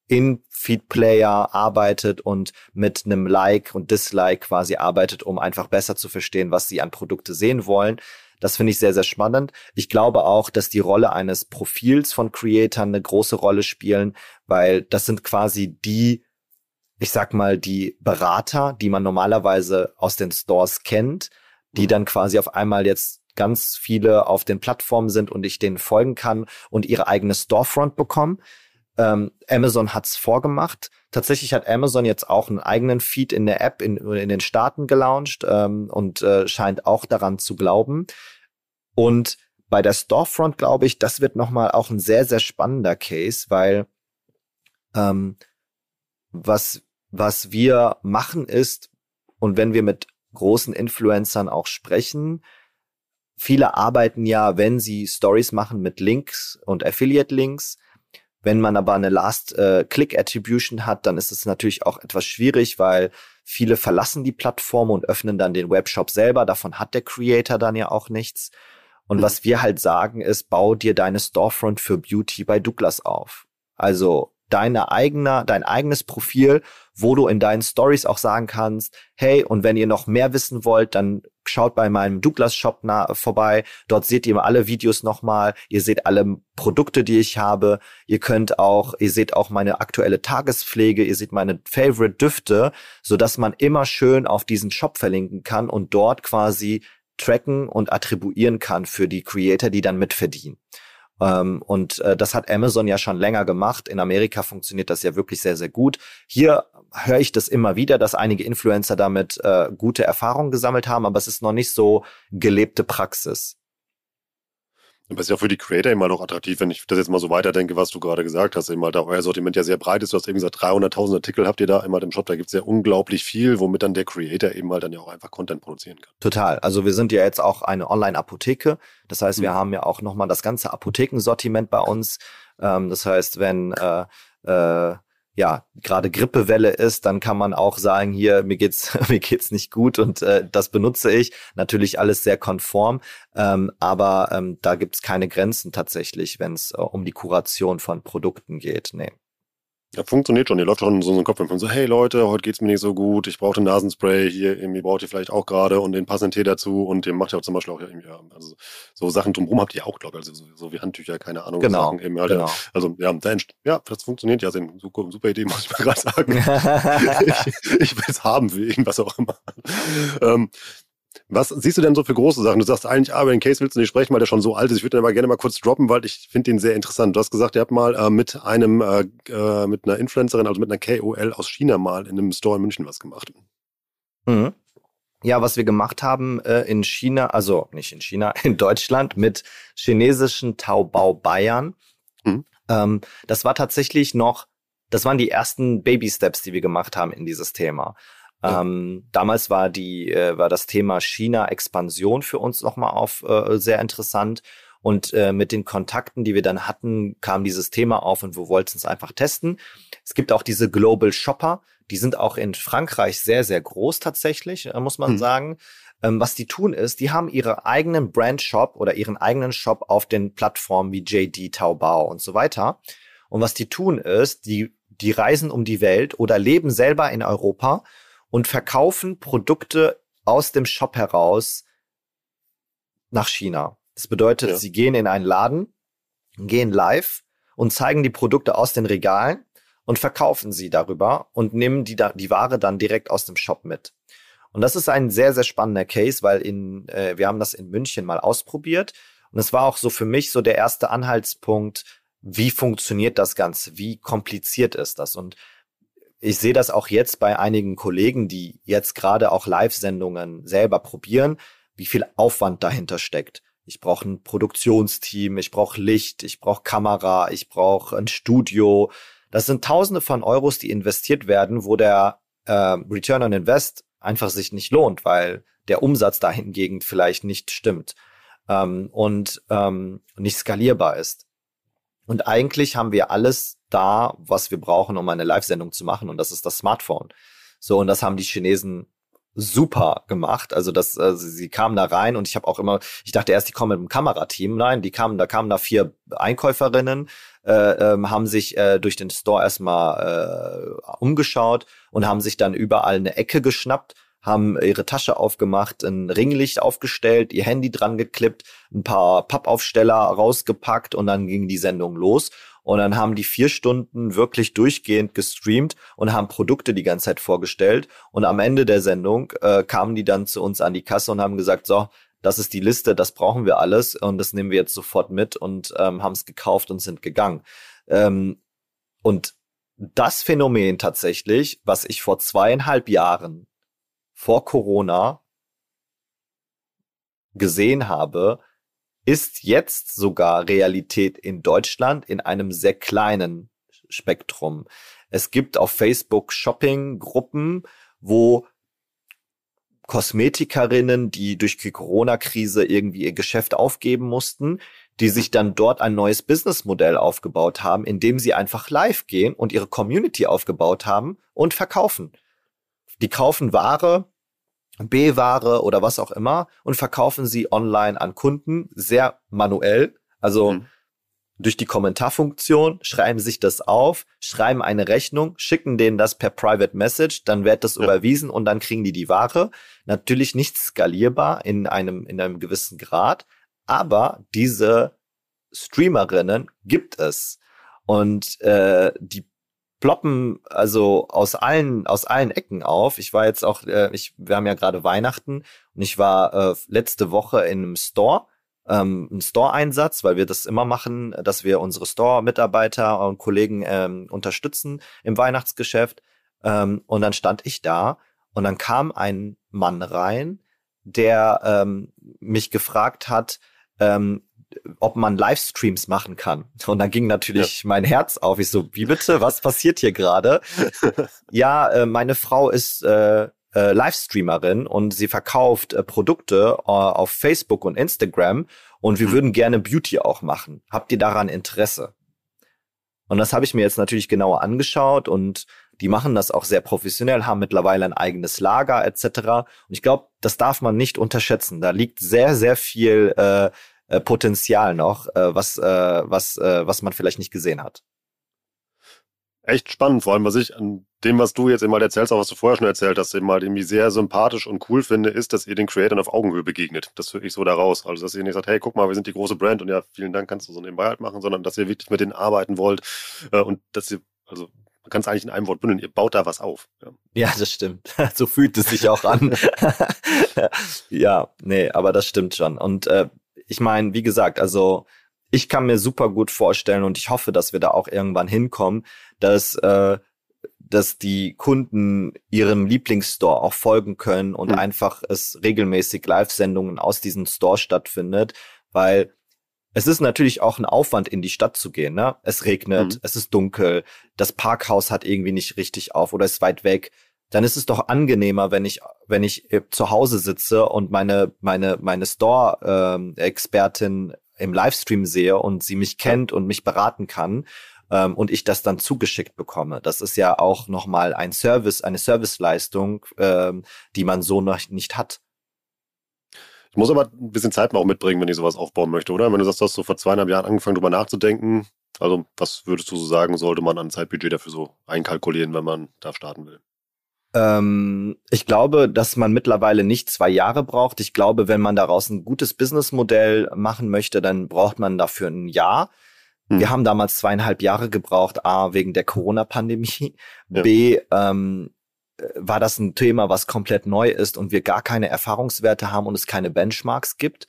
In-Feed-Player arbeitet und mit einem Like und Dislike quasi arbeitet, um einfach besser zu verstehen, was sie an Produkte sehen wollen. Das finde ich sehr, sehr spannend. Ich glaube auch, dass die Rolle eines Profils von Creatern eine große Rolle spielen, weil das sind quasi die, ich sag mal, die Berater, die man normalerweise aus den Stores kennt, die mhm. dann quasi auf einmal jetzt ganz viele auf den Plattformen sind und ich denen folgen kann und ihre eigene Storefront bekommen. Ähm, Amazon hat's vorgemacht. Tatsächlich hat Amazon jetzt auch einen eigenen Feed in der App in, in den Staaten gelauncht ähm, und äh, scheint auch daran zu glauben. Und bei der Storefront glaube ich, das wird nochmal auch ein sehr, sehr spannender Case, weil ähm, was, was wir machen ist, und wenn wir mit großen Influencern auch sprechen, viele arbeiten ja, wenn sie Stories machen mit Links und Affiliate-Links, wenn man aber eine Last-Click-Attribution hat, dann ist es natürlich auch etwas schwierig, weil viele verlassen die Plattform und öffnen dann den Webshop selber. Davon hat der Creator dann ja auch nichts. Und was wir halt sagen ist, bau dir deine Storefront für Beauty bei Douglas auf. Also deine eigene, dein eigenes Profil, wo du in deinen Stories auch sagen kannst, hey, und wenn ihr noch mehr wissen wollt, dann schaut bei meinem Douglas Shop vorbei. Dort seht ihr alle Videos nochmal. Ihr seht alle Produkte, die ich habe. Ihr könnt auch, ihr seht auch meine aktuelle Tagespflege. Ihr seht meine Favorite Düfte, so dass man immer schön auf diesen Shop verlinken kann und dort quasi tracken und attribuieren kann für die Creator, die dann mitverdienen. Ähm, und äh, das hat Amazon ja schon länger gemacht. In Amerika funktioniert das ja wirklich sehr, sehr gut. Hier höre ich das immer wieder, dass einige Influencer damit äh, gute Erfahrungen gesammelt haben, aber es ist noch nicht so gelebte Praxis. Aber es ist ja für die Creator immer noch attraktiv, wenn ich das jetzt mal so weiterdenke, was du gerade gesagt hast, eben halt da euer Sortiment ja sehr breit ist. Du hast eben gesagt, 300.000 Artikel habt ihr da einmal im Shop, da gibt es ja unglaublich viel, womit dann der Creator eben halt dann ja auch einfach Content produzieren kann. Total. Also wir sind ja jetzt auch eine Online-Apotheke. Das heißt, wir mhm. haben ja auch nochmal das ganze Apothekensortiment bei uns. Ähm, das heißt, wenn äh, äh, ja gerade Grippewelle ist, dann kann man auch sagen, hier mir geht's mir geht's nicht gut und äh, das benutze ich. Natürlich alles sehr konform, ähm, aber ähm, da gibt's keine Grenzen tatsächlich, wenn es äh, um die Kuration von Produkten geht. Nee. Ja, funktioniert schon. Ihr läuft schon so in den Kopf und so, hey Leute, heute geht's mir nicht so gut, ich brauche ein Nasenspray, hier irgendwie braucht ihr vielleicht auch gerade und den passenden Tee dazu und den macht ihr auch zum Beispiel auch ja, also so Sachen drumherum habt ihr auch, glaube ich, also so, so, wie Handtücher, keine Ahnung. Genau, Sachen eben, halt, genau. Also ja, da ja, das funktioniert ja, sind super, super Idee, muss ich mal gerade sagen. ich, ich will es haben für irgendwas auch immer. ähm, was siehst du denn so für große Sachen? Du sagst eigentlich, aber in Case willst du nicht sprechen, weil der schon so alt ist. Ich würde den aber gerne mal kurz droppen, weil ich finde den sehr interessant. Du hast gesagt, ihr habt mal äh, mit einem, äh, äh mit einer Influencerin, also mit einer KOL aus China mal in einem Store in München was gemacht. Mhm. Ja, was wir gemacht haben äh, in China, also nicht in China, in Deutschland mit chinesischen Taobao Bayern. Mhm. Ähm, das war tatsächlich noch, das waren die ersten Baby Steps, die wir gemacht haben in dieses Thema. Ähm, damals war die äh, war das Thema China Expansion für uns nochmal auf äh, sehr interessant und äh, mit den Kontakten, die wir dann hatten, kam dieses Thema auf und wir wollten es einfach testen. Es gibt auch diese Global Shopper, die sind auch in Frankreich sehr sehr groß tatsächlich, äh, muss man mhm. sagen. Ähm, was die tun ist, die haben ihre eigenen Brand-Shop oder ihren eigenen Shop auf den Plattformen wie JD, Taobao und so weiter. Und was die tun ist, die, die reisen um die Welt oder leben selber in Europa und verkaufen Produkte aus dem Shop heraus nach China. Das bedeutet, ja. sie gehen in einen Laden, gehen live und zeigen die Produkte aus den Regalen und verkaufen sie darüber und nehmen die, die Ware dann direkt aus dem Shop mit. Und das ist ein sehr, sehr spannender Case, weil in, äh, wir haben das in München mal ausprobiert. Und es war auch so für mich so der erste Anhaltspunkt, wie funktioniert das Ganze? Wie kompliziert ist das? Und ich sehe das auch jetzt bei einigen Kollegen, die jetzt gerade auch Live-Sendungen selber probieren, wie viel Aufwand dahinter steckt. Ich brauche ein Produktionsteam, ich brauche Licht, ich brauche Kamera, ich brauche ein Studio. Das sind Tausende von Euros, die investiert werden, wo der äh, Return on Invest einfach sich nicht lohnt, weil der Umsatz dahingegen vielleicht nicht stimmt ähm, und ähm, nicht skalierbar ist. Und eigentlich haben wir alles da, was wir brauchen, um eine Live-Sendung zu machen, und das ist das Smartphone. So, und das haben die Chinesen super gemacht. Also das, also sie kamen da rein und ich habe auch immer, ich dachte erst, die kommen mit einem Kamerateam. Nein, die kamen, da kamen da vier Einkäuferinnen, äh, ähm, haben sich äh, durch den Store erstmal äh, umgeschaut und haben sich dann überall eine Ecke geschnappt haben ihre Tasche aufgemacht, ein Ringlicht aufgestellt, ihr Handy dran geklippt, ein paar Pappaufsteller rausgepackt und dann ging die Sendung los. Und dann haben die vier Stunden wirklich durchgehend gestreamt und haben Produkte die ganze Zeit vorgestellt. Und am Ende der Sendung äh, kamen die dann zu uns an die Kasse und haben gesagt, so, das ist die Liste, das brauchen wir alles und das nehmen wir jetzt sofort mit und ähm, haben es gekauft und sind gegangen. Ähm, und das Phänomen tatsächlich, was ich vor zweieinhalb Jahren vor Corona gesehen habe, ist jetzt sogar Realität in Deutschland in einem sehr kleinen Spektrum. Es gibt auf Facebook Shopping-Gruppen, wo Kosmetikerinnen, die durch die Corona-Krise irgendwie ihr Geschäft aufgeben mussten, die sich dann dort ein neues Businessmodell aufgebaut haben, indem sie einfach live gehen und ihre Community aufgebaut haben und verkaufen. Die kaufen Ware, B-Ware oder was auch immer und verkaufen sie online an Kunden sehr manuell. Also mhm. durch die Kommentarfunktion schreiben sich das auf, schreiben eine Rechnung, schicken denen das per Private Message, dann wird das ja. überwiesen und dann kriegen die die Ware. Natürlich nicht skalierbar in einem, in einem gewissen Grad, aber diese Streamerinnen gibt es. Und äh, die ploppen also aus allen aus allen Ecken auf. Ich war jetzt auch, äh, ich wir haben ja gerade Weihnachten und ich war äh, letzte Woche in einem Store, ähm, ein Store-Einsatz, weil wir das immer machen, dass wir unsere Store-Mitarbeiter und Kollegen ähm, unterstützen im Weihnachtsgeschäft. Ähm, und dann stand ich da und dann kam ein Mann rein, der ähm, mich gefragt hat, ähm, ob man Livestreams machen kann. Und dann ging natürlich ja. mein Herz auf. Ich so, wie bitte? Was passiert hier gerade? ja, äh, meine Frau ist äh, äh, Livestreamerin und sie verkauft äh, Produkte äh, auf Facebook und Instagram und wir mhm. würden gerne Beauty auch machen. Habt ihr daran Interesse? Und das habe ich mir jetzt natürlich genauer angeschaut und die machen das auch sehr professionell, haben mittlerweile ein eigenes Lager etc. Und ich glaube, das darf man nicht unterschätzen. Da liegt sehr, sehr viel äh, äh, Potenzial noch, äh, was, äh, was, äh, was man vielleicht nicht gesehen hat. Echt spannend, vor allem was ich an dem, was du jetzt immer erzählst, auch was du vorher schon erzählt hast, eben mal irgendwie sehr sympathisch und cool finde, ist, dass ihr den Creatoren auf Augenhöhe begegnet. Das höre ich so daraus. Also, dass ihr nicht sagt, hey, guck mal, wir sind die große Brand und ja, vielen Dank, kannst du so nebenbei halt machen, sondern dass ihr wirklich mit denen arbeiten wollt äh, und dass ihr, also man kann es eigentlich in einem Wort bündeln, ihr baut da was auf. Ja, ja das stimmt. so fühlt es sich auch an. ja, nee, aber das stimmt schon. Und äh, ich meine, wie gesagt, also ich kann mir super gut vorstellen und ich hoffe, dass wir da auch irgendwann hinkommen, dass äh, dass die Kunden ihrem Lieblingsstore auch folgen können und mhm. einfach es regelmäßig Live-Sendungen aus diesem Store stattfindet, weil es ist natürlich auch ein Aufwand, in die Stadt zu gehen. Ne? Es regnet, mhm. es ist dunkel, das Parkhaus hat irgendwie nicht richtig auf oder ist weit weg dann ist es doch angenehmer, wenn ich, wenn ich äh, zu Hause sitze und meine, meine, meine Store-Expertin ähm, im Livestream sehe und sie mich kennt und mich beraten kann ähm, und ich das dann zugeschickt bekomme. Das ist ja auch nochmal ein Service, eine Serviceleistung, ähm, die man so noch nicht hat. Du musst aber ein bisschen Zeit auch mitbringen, wenn ich sowas aufbauen möchte, oder? Wenn du sagst, du hast so vor zweieinhalb Jahren angefangen, drüber nachzudenken. Also, was würdest du so sagen, sollte man an Zeitbudget dafür so einkalkulieren, wenn man da starten will? Ähm, ich glaube, dass man mittlerweile nicht zwei Jahre braucht. Ich glaube, wenn man daraus ein gutes Businessmodell machen möchte, dann braucht man dafür ein Jahr. Hm. Wir haben damals zweieinhalb Jahre gebraucht, A, wegen der Corona-Pandemie, ja. B, ähm, war das ein Thema, was komplett neu ist und wir gar keine Erfahrungswerte haben und es keine Benchmarks gibt.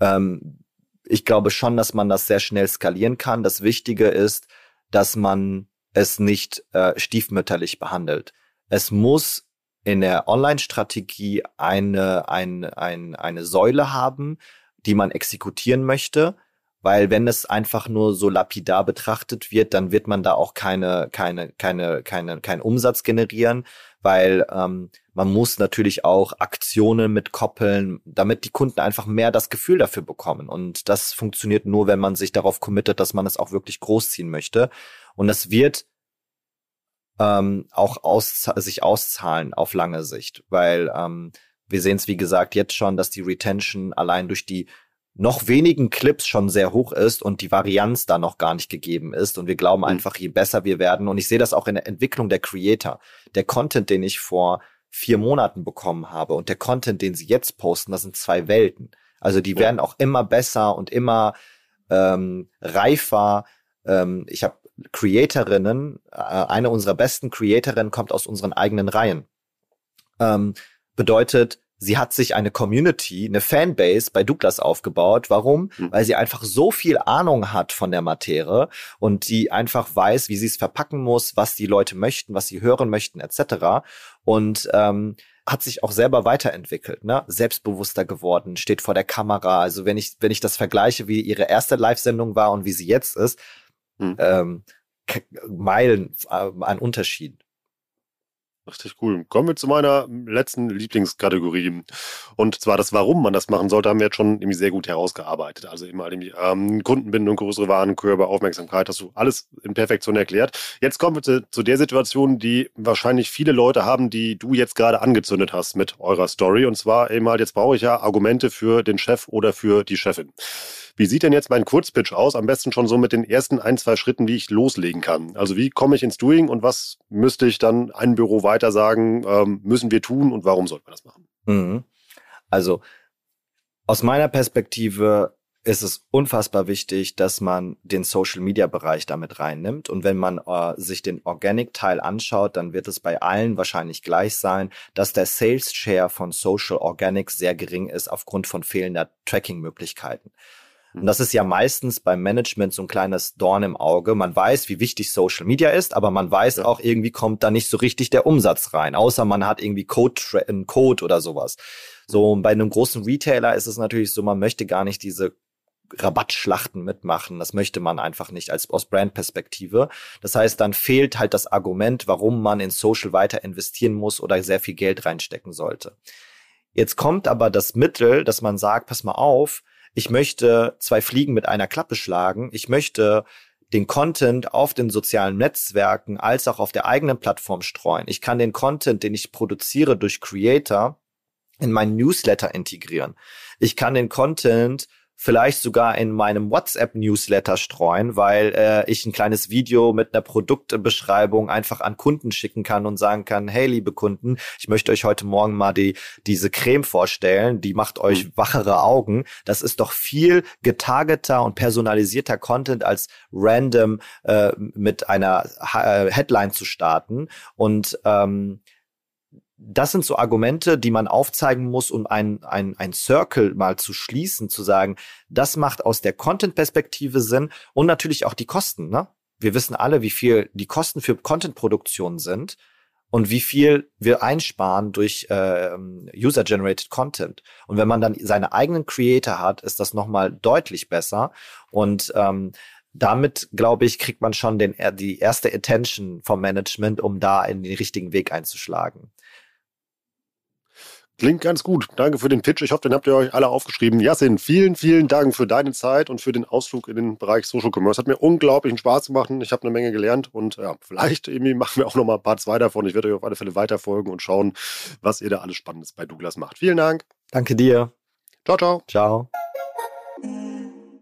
Ähm, ich glaube schon, dass man das sehr schnell skalieren kann. Das Wichtige ist, dass man es nicht äh, stiefmütterlich behandelt. Es muss in der Online-Strategie eine, eine, eine, eine Säule haben, die man exekutieren möchte. Weil wenn es einfach nur so lapidar betrachtet wird, dann wird man da auch keine, keine, keine, keine, keinen Umsatz generieren, weil ähm, man muss natürlich auch Aktionen mitkoppeln, damit die Kunden einfach mehr das Gefühl dafür bekommen. Und das funktioniert nur, wenn man sich darauf committet, dass man es auch wirklich großziehen möchte. Und das wird ähm, auch aus, sich auszahlen auf lange Sicht, weil ähm, wir sehen es, wie gesagt, jetzt schon, dass die Retention allein durch die noch wenigen Clips schon sehr hoch ist und die Varianz da noch gar nicht gegeben ist. Und wir glauben mhm. einfach, je besser wir werden, und ich sehe das auch in der Entwicklung der Creator, der Content, den ich vor vier Monaten bekommen habe und der Content, den sie jetzt posten, das sind zwei Welten. Also die ja. werden auch immer besser und immer ähm, reifer. Ähm, ich habe Creatorinnen, äh, eine unserer besten Creatorinnen kommt aus unseren eigenen Reihen. Ähm, bedeutet, sie hat sich eine Community, eine Fanbase bei Douglas aufgebaut. Warum? Mhm. Weil sie einfach so viel Ahnung hat von der Materie und die einfach weiß, wie sie es verpacken muss, was die Leute möchten, was sie hören möchten, etc. Und ähm, hat sich auch selber weiterentwickelt, ne? Selbstbewusster geworden, steht vor der Kamera. Also wenn ich, wenn ich das vergleiche, wie ihre erste Live-Sendung war und wie sie jetzt ist, hm. ähm, Meilen äh, an Unterschied. Richtig cool. Kommen wir zu meiner letzten Lieblingskategorie. Und zwar das, warum man das machen sollte, haben wir jetzt schon irgendwie sehr gut herausgearbeitet. Also immer irgendwie ähm, Kundenbindung, größere Warenkörbe, Aufmerksamkeit, hast du alles in Perfektion erklärt. Jetzt kommen wir zu, zu der Situation, die wahrscheinlich viele Leute haben, die du jetzt gerade angezündet hast mit eurer Story. Und zwar eben halt, jetzt brauche ich ja Argumente für den Chef oder für die Chefin. Wie sieht denn jetzt mein Kurzpitch aus? Am besten schon so mit den ersten ein, zwei Schritten, wie ich loslegen kann. Also wie komme ich ins Doing und was müsste ich dann ein Büro weiter sagen, ähm, müssen wir tun und warum sollten wir das machen? Mhm. Also aus meiner Perspektive ist es unfassbar wichtig, dass man den Social Media Bereich damit reinnimmt. Und wenn man äh, sich den Organic Teil anschaut, dann wird es bei allen wahrscheinlich gleich sein, dass der Sales Share von Social Organic sehr gering ist aufgrund von fehlender Tracking Möglichkeiten. Und das ist ja meistens beim Management so ein kleines Dorn im Auge. Man weiß, wie wichtig Social Media ist, aber man weiß ja. auch, irgendwie kommt da nicht so richtig der Umsatz rein, außer man hat irgendwie Code, einen Code oder sowas. So, bei einem großen Retailer ist es natürlich so, man möchte gar nicht diese Rabattschlachten mitmachen. Das möchte man einfach nicht als aus Brandperspektive. Das heißt, dann fehlt halt das Argument, warum man in Social weiter investieren muss oder sehr viel Geld reinstecken sollte. Jetzt kommt aber das Mittel, dass man sagt, pass mal auf, ich möchte zwei Fliegen mit einer Klappe schlagen. Ich möchte den Content auf den sozialen Netzwerken als auch auf der eigenen Plattform streuen. Ich kann den Content, den ich produziere durch Creator, in meinen Newsletter integrieren. Ich kann den Content vielleicht sogar in meinem WhatsApp-Newsletter streuen, weil äh, ich ein kleines Video mit einer Produktbeschreibung einfach an Kunden schicken kann und sagen kann, hey, liebe Kunden, ich möchte euch heute Morgen mal die, diese Creme vorstellen, die macht euch mhm. wachere Augen. Das ist doch viel getargeter und personalisierter Content als random äh, mit einer äh, Headline zu starten. Und ähm, das sind so Argumente, die man aufzeigen muss, um ein, ein, ein Circle mal zu schließen, zu sagen, das macht aus der Content-Perspektive Sinn und natürlich auch die Kosten. Ne? Wir wissen alle, wie viel die Kosten für Content-Produktion sind und wie viel wir einsparen durch äh, User-Generated Content. Und wenn man dann seine eigenen Creator hat, ist das nochmal deutlich besser. Und ähm, damit, glaube ich, kriegt man schon den, die erste Attention vom Management, um da in den richtigen Weg einzuschlagen. Klingt ganz gut. Danke für den Pitch. Ich hoffe, den habt ihr euch alle aufgeschrieben. Jasin, vielen, vielen Dank für deine Zeit und für den Ausflug in den Bereich Social Commerce. Hat mir unglaublichen Spaß gemacht. Ich habe eine Menge gelernt und ja, vielleicht irgendwie machen wir auch noch mal ein paar zwei davon. Ich werde euch auf alle Fälle weiterfolgen und schauen, was ihr da alles Spannendes bei Douglas macht. Vielen Dank. Danke dir. Ciao, ciao. Ciao.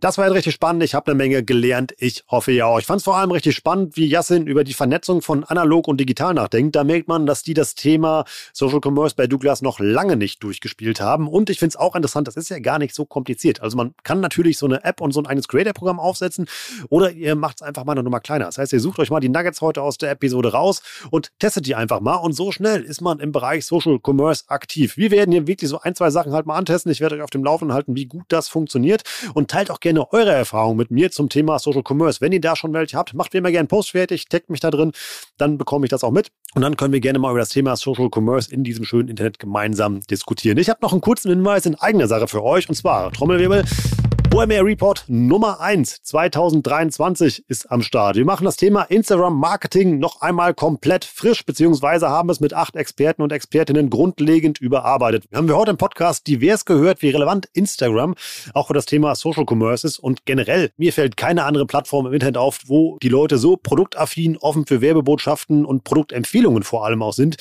Das war jetzt richtig spannend. Ich habe eine Menge gelernt. Ich hoffe ja auch. Ich fand es vor allem richtig spannend, wie Yassin über die Vernetzung von analog und digital nachdenkt. Da merkt man, dass die das Thema Social Commerce bei Douglas noch lange nicht durchgespielt haben. Und ich finde es auch interessant, das ist ja gar nicht so kompliziert. Also man kann natürlich so eine App und so ein eigenes Creator-Programm aufsetzen oder ihr macht es einfach mal eine Nummer kleiner. Das heißt, ihr sucht euch mal die Nuggets heute aus der Episode raus und testet die einfach mal. Und so schnell ist man im Bereich Social Commerce aktiv. Wir werden hier wirklich so ein, zwei Sachen halt mal antesten. Ich werde euch auf dem Laufenden halten, wie gut das funktioniert. Und teilt auch gerne eure Erfahrungen mit mir zum Thema Social Commerce. Wenn ihr da schon welche habt, macht mir mal gerne einen Post fertig, taggt mich da drin, dann bekomme ich das auch mit. Und dann können wir gerne mal über das Thema Social Commerce in diesem schönen Internet gemeinsam diskutieren. Ich habe noch einen kurzen Hinweis in eigener Sache für euch und zwar Trommelwirbel. OMR Report Nummer 1 2023 ist am Start. Wir machen das Thema Instagram Marketing noch einmal komplett frisch, beziehungsweise haben es mit acht Experten und Expertinnen grundlegend überarbeitet. Haben wir heute im Podcast divers gehört, wie relevant Instagram auch für das Thema Social Commerce ist und generell, mir fällt keine andere Plattform im Internet auf, wo die Leute so produktaffin, offen für Werbebotschaften und Produktempfehlungen vor allem auch sind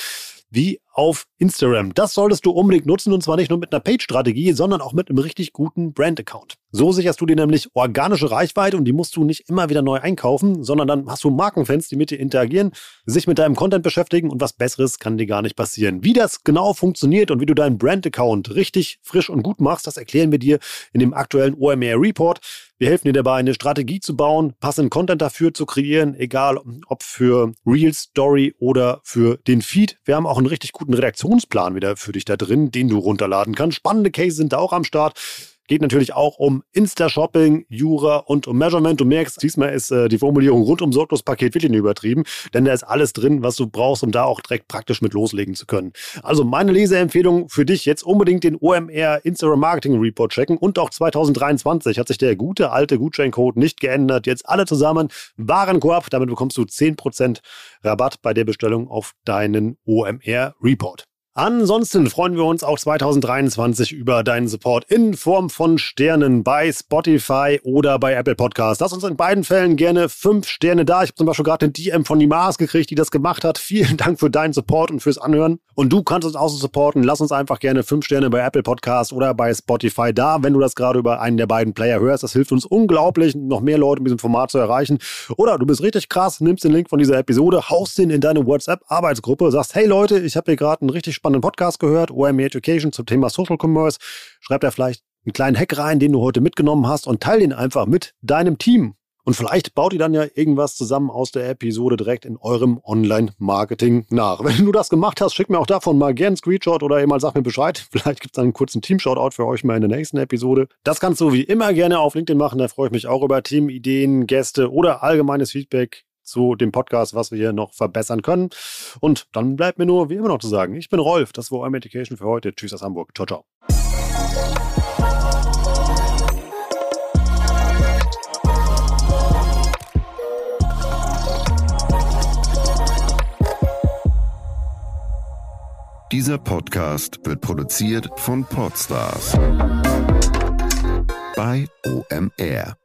wie auf Instagram. Das solltest du unbedingt nutzen und zwar nicht nur mit einer Page-Strategie, sondern auch mit einem richtig guten Brand-Account. So sicherst du dir nämlich organische Reichweite und die musst du nicht immer wieder neu einkaufen, sondern dann hast du Markenfans, die mit dir interagieren, sich mit deinem Content beschäftigen und was Besseres kann dir gar nicht passieren. Wie das genau funktioniert und wie du deinen Brand-Account richtig frisch und gut machst, das erklären wir dir in dem aktuellen OMR Report. Wir helfen dir dabei, eine Strategie zu bauen, passenden Content dafür zu kreieren, egal ob für Real Story oder für den Feed. Wir haben auch einen richtig guten Redaktionsplan wieder für dich da drin, den du runterladen kannst. Spannende Cases sind da auch am Start. Geht natürlich auch um Insta-Shopping, Jura und um Measurement. Du merkst, diesmal ist äh, die Formulierung rund um Sorglos-Paket wirklich übertrieben, denn da ist alles drin, was du brauchst, um da auch direkt praktisch mit loslegen zu können. Also meine Leseempfehlung für dich jetzt unbedingt den OMR Instagram Marketing Report checken und auch 2023 hat sich der gute alte Gutscheincode nicht geändert. Jetzt alle zusammen Warenkorb, damit bekommst du 10% Rabatt bei der Bestellung auf deinen OMR Report. Ansonsten freuen wir uns auch 2023 über deinen Support in Form von Sternen bei Spotify oder bei Apple Podcasts. Lass uns in beiden Fällen gerne fünf Sterne da. Ich habe zum Beispiel gerade den DM von Nimas gekriegt, die das gemacht hat. Vielen Dank für deinen Support und fürs Anhören. Und du kannst uns auch so supporten. Lass uns einfach gerne fünf Sterne bei Apple Podcasts oder bei Spotify da, wenn du das gerade über einen der beiden Player hörst. Das hilft uns unglaublich, noch mehr Leute mit diesem Format zu erreichen. Oder du bist richtig krass, nimmst den Link von dieser Episode, haust den in deine WhatsApp-Arbeitsgruppe, sagst, hey Leute, ich habe hier gerade einen richtig spannenden Podcast gehört, OME Education zum Thema Social Commerce. Schreib da vielleicht einen kleinen Hack rein, den du heute mitgenommen hast und teile den einfach mit deinem Team. Und vielleicht baut ihr dann ja irgendwas zusammen aus der Episode direkt in eurem Online-Marketing nach. Wenn du das gemacht hast, schick mir auch davon mal gerne einen Screenshot oder eben mal sag mir Bescheid. Vielleicht gibt es einen kurzen Team-Shoutout für euch mal in der nächsten Episode. Das kannst du wie immer gerne auf LinkedIn machen. Da freue ich mich auch über Teamideen, Gäste oder allgemeines Feedback zu dem Podcast, was wir hier noch verbessern können. Und dann bleibt mir nur wie immer noch zu sagen, ich bin Rolf, das war OM Education für heute. Tschüss aus Hamburg. Ciao, ciao. Dieser Podcast wird produziert von Podstars bei OMR.